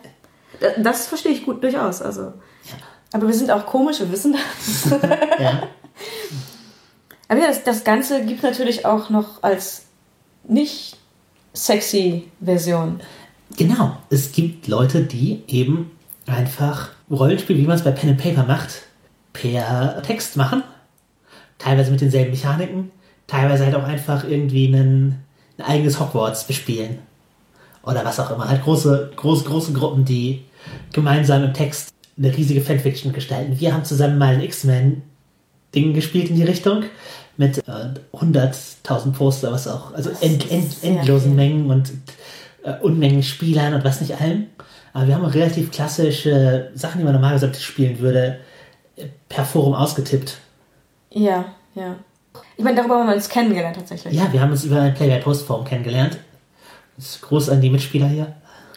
S2: Da- Das verstehe ich gut durchaus. Also. Aber wir sind auch komisch, wir wissen das.
S3: Ja.
S2: Aber ja, das, das Ganze gibt natürlich auch noch als nicht sexy Version.
S3: Genau. Es gibt Leute, die eben einfach Rollenspiel, wie man es bei Pen and Paper macht, per Text machen. Teilweise mit denselben Mechaniken. Teilweise halt auch einfach irgendwie einen, ein eigenes Hogwarts bespielen. Oder was auch immer. Halt große, große, große Gruppen, die gemeinsam im Text eine riesige Fanfiction gestalten. Wir haben zusammen mal ein X-Men-Ding gespielt in die Richtung. Mit äh, 100.000 Poster, was auch, also end, end, endlosen. Mengen und äh, Unmengen Spielern und was nicht allem. Aber wir haben auch relativ klassische Sachen, die man normalerweise spielen würde, per Forum ausgetippt.
S2: Ja, ja. Ich meine, darüber haben wir uns kennengelernt tatsächlich.
S3: Ja, wir haben uns über ein Play-by-Post-Forum kennengelernt. Groß an die Mitspieler hier.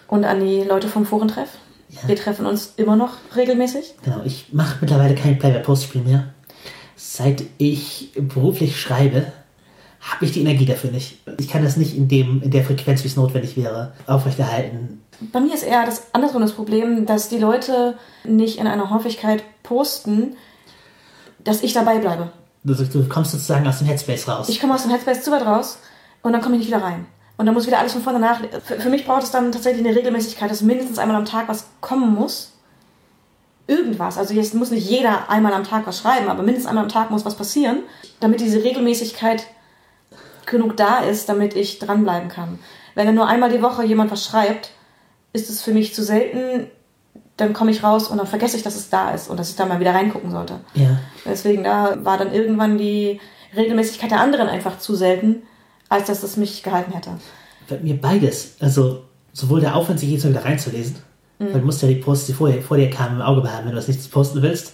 S2: Und an die Leute vom Forentreff. Wir treffen uns immer noch regelmäßig.
S3: Genau, ich mache mittlerweile kein Play-by-Post-Spiel mehr. Seit ich beruflich schreibe, habe ich die Energie dafür nicht. Ich kann das nicht in, dem, in der Frequenz, wie es notwendig wäre, aufrechterhalten.
S2: Bei mir ist eher das andersrum das Problem, dass die Leute nicht in einer Häufigkeit posten, dass ich dabei bleibe.
S3: Du, du kommst sozusagen aus dem Headspace raus.
S2: Ich komme aus dem Headspace zu weit raus und dann komme ich nicht wieder rein. Und dann muss wieder alles von vorne nach. Für, für mich braucht es dann tatsächlich eine Regelmäßigkeit, dass mindestens einmal am Tag was kommen muss. Irgendwas. Also jetzt muss nicht jeder einmal am Tag was schreiben, aber mindestens einmal am Tag muss was passieren, damit diese Regelmäßigkeit genug da ist, damit ich dranbleiben kann. Wenn dann nur einmal die Woche jemand was schreibt, ist es für mich zu selten, dann komme ich raus und dann vergesse ich, dass es da ist und dass ich da mal wieder reingucken sollte.
S3: ja.
S2: Deswegen da war dann irgendwann die Regelmäßigkeit der anderen einfach zu selten, als dass es mich gehalten hätte.
S3: Bei mir beides. Also sowohl der Aufwand, sich jedes Mal wieder reinzulesen, weil du musst ja die Posts, die vorher, vor dir kamen, im Auge behalten, wenn du was nicht posten willst,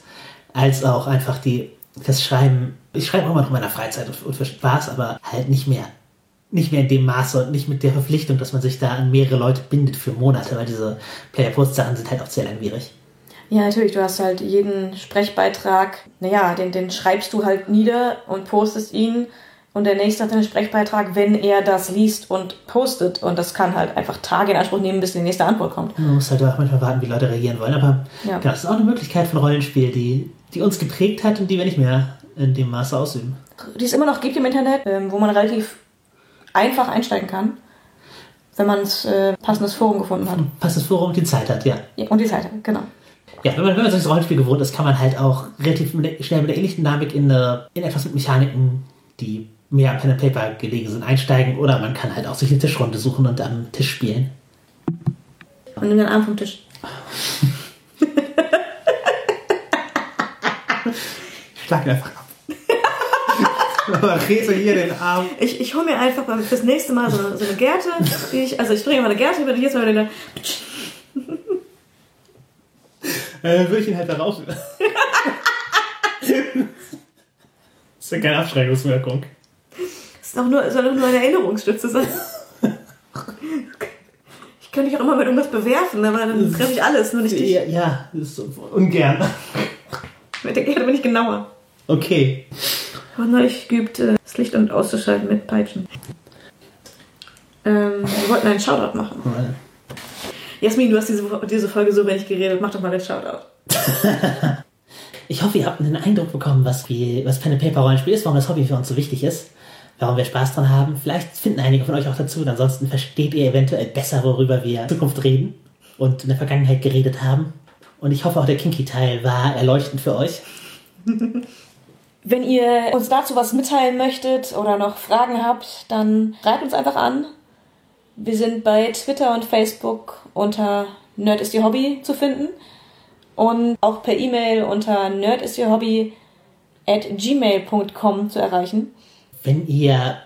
S3: als auch einfach die, das Schreiben. Ich schreibe auch immer noch in meiner Freizeit und, und für Spaß, aber halt nicht mehr. Nicht mehr in dem Maße und nicht mit der Verpflichtung, dass man sich da an mehrere Leute bindet für Monate, weil diese Player-Post-Sachen sind halt auch sehr langwierig.
S2: Ja, natürlich, du hast halt jeden Sprechbeitrag, naja, den, den schreibst du halt nieder und postest ihn und der nächste hat einen Sprechbeitrag, wenn er das liest und postet und das kann halt einfach Tage in Anspruch nehmen, bis die nächste Antwort kommt.
S3: Man muss halt auch manchmal warten, wie Leute reagieren wollen. Aber
S2: Ja.
S3: genau, das ist auch eine Möglichkeit von Rollenspiel, die, die uns geprägt hat und die wir nicht mehr in dem Maße ausüben.
S2: Die es immer noch gibt im Internet, ähm, wo man relativ einfach einsteigen kann, wenn man ein äh, passendes Forum gefunden hat.
S3: Das Forum die Zeit hat, ja.
S2: Ja, und die Seite, genau.
S3: Ja, wenn man, wenn man solches Rollenspiel gewohnt ist, kann man halt auch relativ schnell mit der ähnlichen Dynamik in, eine, in etwas mit Mechaniken, die mehr am Pen and Paper gelegen sind, einsteigen. Oder man kann halt auch sich eine Tischrunde suchen und am Tisch spielen.
S2: Und nimm den Arm vom Tisch.
S3: Schlag ihn einfach ab. Aber Rese hier den Arm.
S2: Ich, ich hole mir einfach mal fürs nächste Mal so, so eine Gerte, die ich, also ich bringe mal eine Gerte, wenn ich jetzt mal eine,
S3: Äh, würde ich ihn halt da raus. das ist ja keine Abschreckungswirkung.
S2: Das ist auch nur, soll doch nur eine Erinnerungsstütze sein. Ich könnte mich auch immer mit irgendwas bewerfen, aber dann treffe ich alles, nur nicht dich.
S3: Ja, ja, das ist so ungern.
S2: Mit der Gerte bin ich genauer.
S3: Okay.
S2: Aber neulich geübt, äh, das Licht und auszuschalten mit Peitschen. Ähm, wir wollten einen Shoutout machen. Jasmin, du hast diese, diese Folge so wenig geredet, mach doch mal den Shoutout.
S3: Ich hoffe, ihr habt einen Eindruck bekommen, was, wir, was Pen and Paper Rollenspiel ist, warum das Hobby für uns so wichtig ist, warum wir Spaß dran haben. Vielleicht finden einige von euch auch dazu, und ansonsten versteht ihr eventuell besser, worüber wir in Zukunft reden und in der Vergangenheit geredet haben. Und ich hoffe, auch der Kinky-Teil war erleuchtend für euch.
S2: Wenn ihr uns dazu was mitteilen möchtet oder noch Fragen habt, dann schreibt uns einfach an. Wir sind bei Twitter und Facebook unter Nerd ist ihr Hobby zu finden und auch per E-Mail unter nerdistierhobby at gmail.com zu erreichen.
S3: Wenn ihr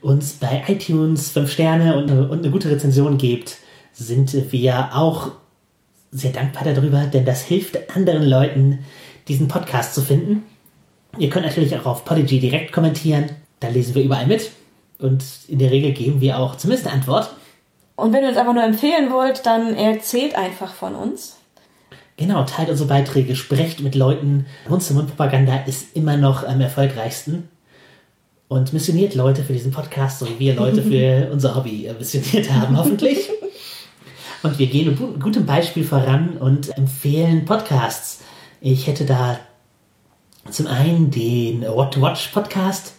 S3: uns bei iTunes 5 Sterne und eine, und eine gute Rezension gebt, sind wir auch sehr dankbar darüber, denn das hilft anderen Leuten, diesen Podcast zu finden. Ihr könnt natürlich auch auf Podigy direkt kommentieren, da lesen wir überall mit und in der Regel geben wir auch zumindest eine Antwort.
S2: Und wenn ihr uns einfach nur empfehlen wollt, dann erzählt einfach von uns.
S3: Genau, teilt unsere Beiträge, sprecht mit Leuten. Mund-zu-Mund-Propaganda ist immer noch am erfolgreichsten. Und missioniert Leute für diesen Podcast, so wie wir Leute für unser Hobby missioniert haben, hoffentlich. Und wir gehen mit gutem Beispiel voran und empfehlen Podcasts. Ich hätte da zum einen den What to Watch Podcast.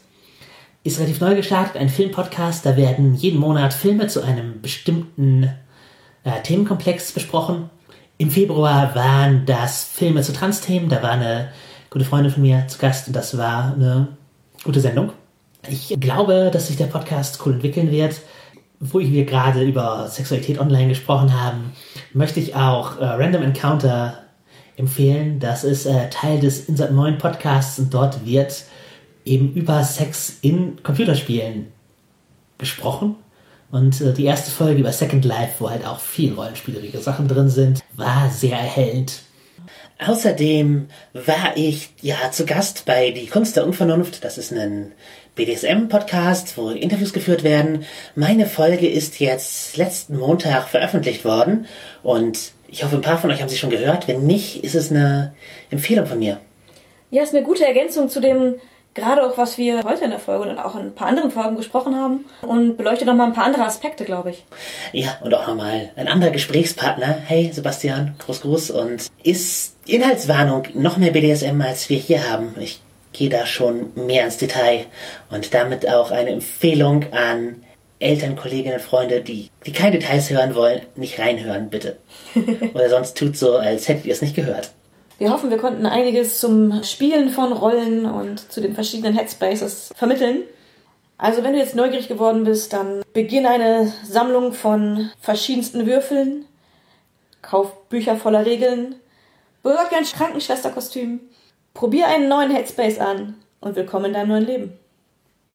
S3: Ist relativ neu gestartet, ein Filmpodcast. Da werden jeden Monat Filme zu einem bestimmten äh, Themenkomplex besprochen. Im Februar waren das Filme zu Trans-Themen. Da war eine gute Freundin von mir zu Gast und das war eine gute Sendung. Ich glaube, dass sich der Podcast cool entwickeln wird wo wir gerade über Sexualität online gesprochen haben, möchte ich auch äh, Random Encounter empfehlen. Das ist äh, Teil des Insert 9 Podcasts und dort wird eben über Sex in Computerspielen gesprochen. Und äh, die erste Folge über Second Life, wo halt auch viel rollenspielerige Sachen drin sind, war sehr erhellend. Außerdem war ich ja zu Gast bei Die Kunst der Unvernunft. Das ist ein BDSM-Podcast, wo Interviews geführt werden. Meine Folge ist jetzt letzten Montag veröffentlicht worden und ich hoffe, ein paar von euch haben sie schon gehört. Wenn nicht, ist es eine Empfehlung von mir.
S2: Ja, ist eine gute Ergänzung zu dem, gerade auch was wir heute in der Folge und auch in ein paar anderen Folgen gesprochen haben und beleuchtet nochmal ein paar andere Aspekte, glaube ich.
S3: Ja, und auch nochmal ein anderer Gesprächspartner. Hey, Sebastian, Gruß, Gruß. Und ist Inhaltswarnung noch mehr BDSM, als wir hier haben. Ich gehe da schon mehr ins Detail und damit auch eine Empfehlung an Eltern, Kolleginnen, Freunde, die, die keine Details hören wollen, nicht reinhören, bitte. Oder sonst tut so, als hättet ihr es nicht gehört.
S2: Wir hoffen, wir konnten einiges zum Spielen von Rollen und zu den verschiedenen Headspaces vermitteln. Also wenn du jetzt neugierig geworden bist, dann beginn eine Sammlung von verschiedensten Würfeln, kauf Bücher voller Regeln, besorg dir ein Krankenschwesterkostüm Probier einen neuen Headspace an und willkommen in deinem neuen Leben.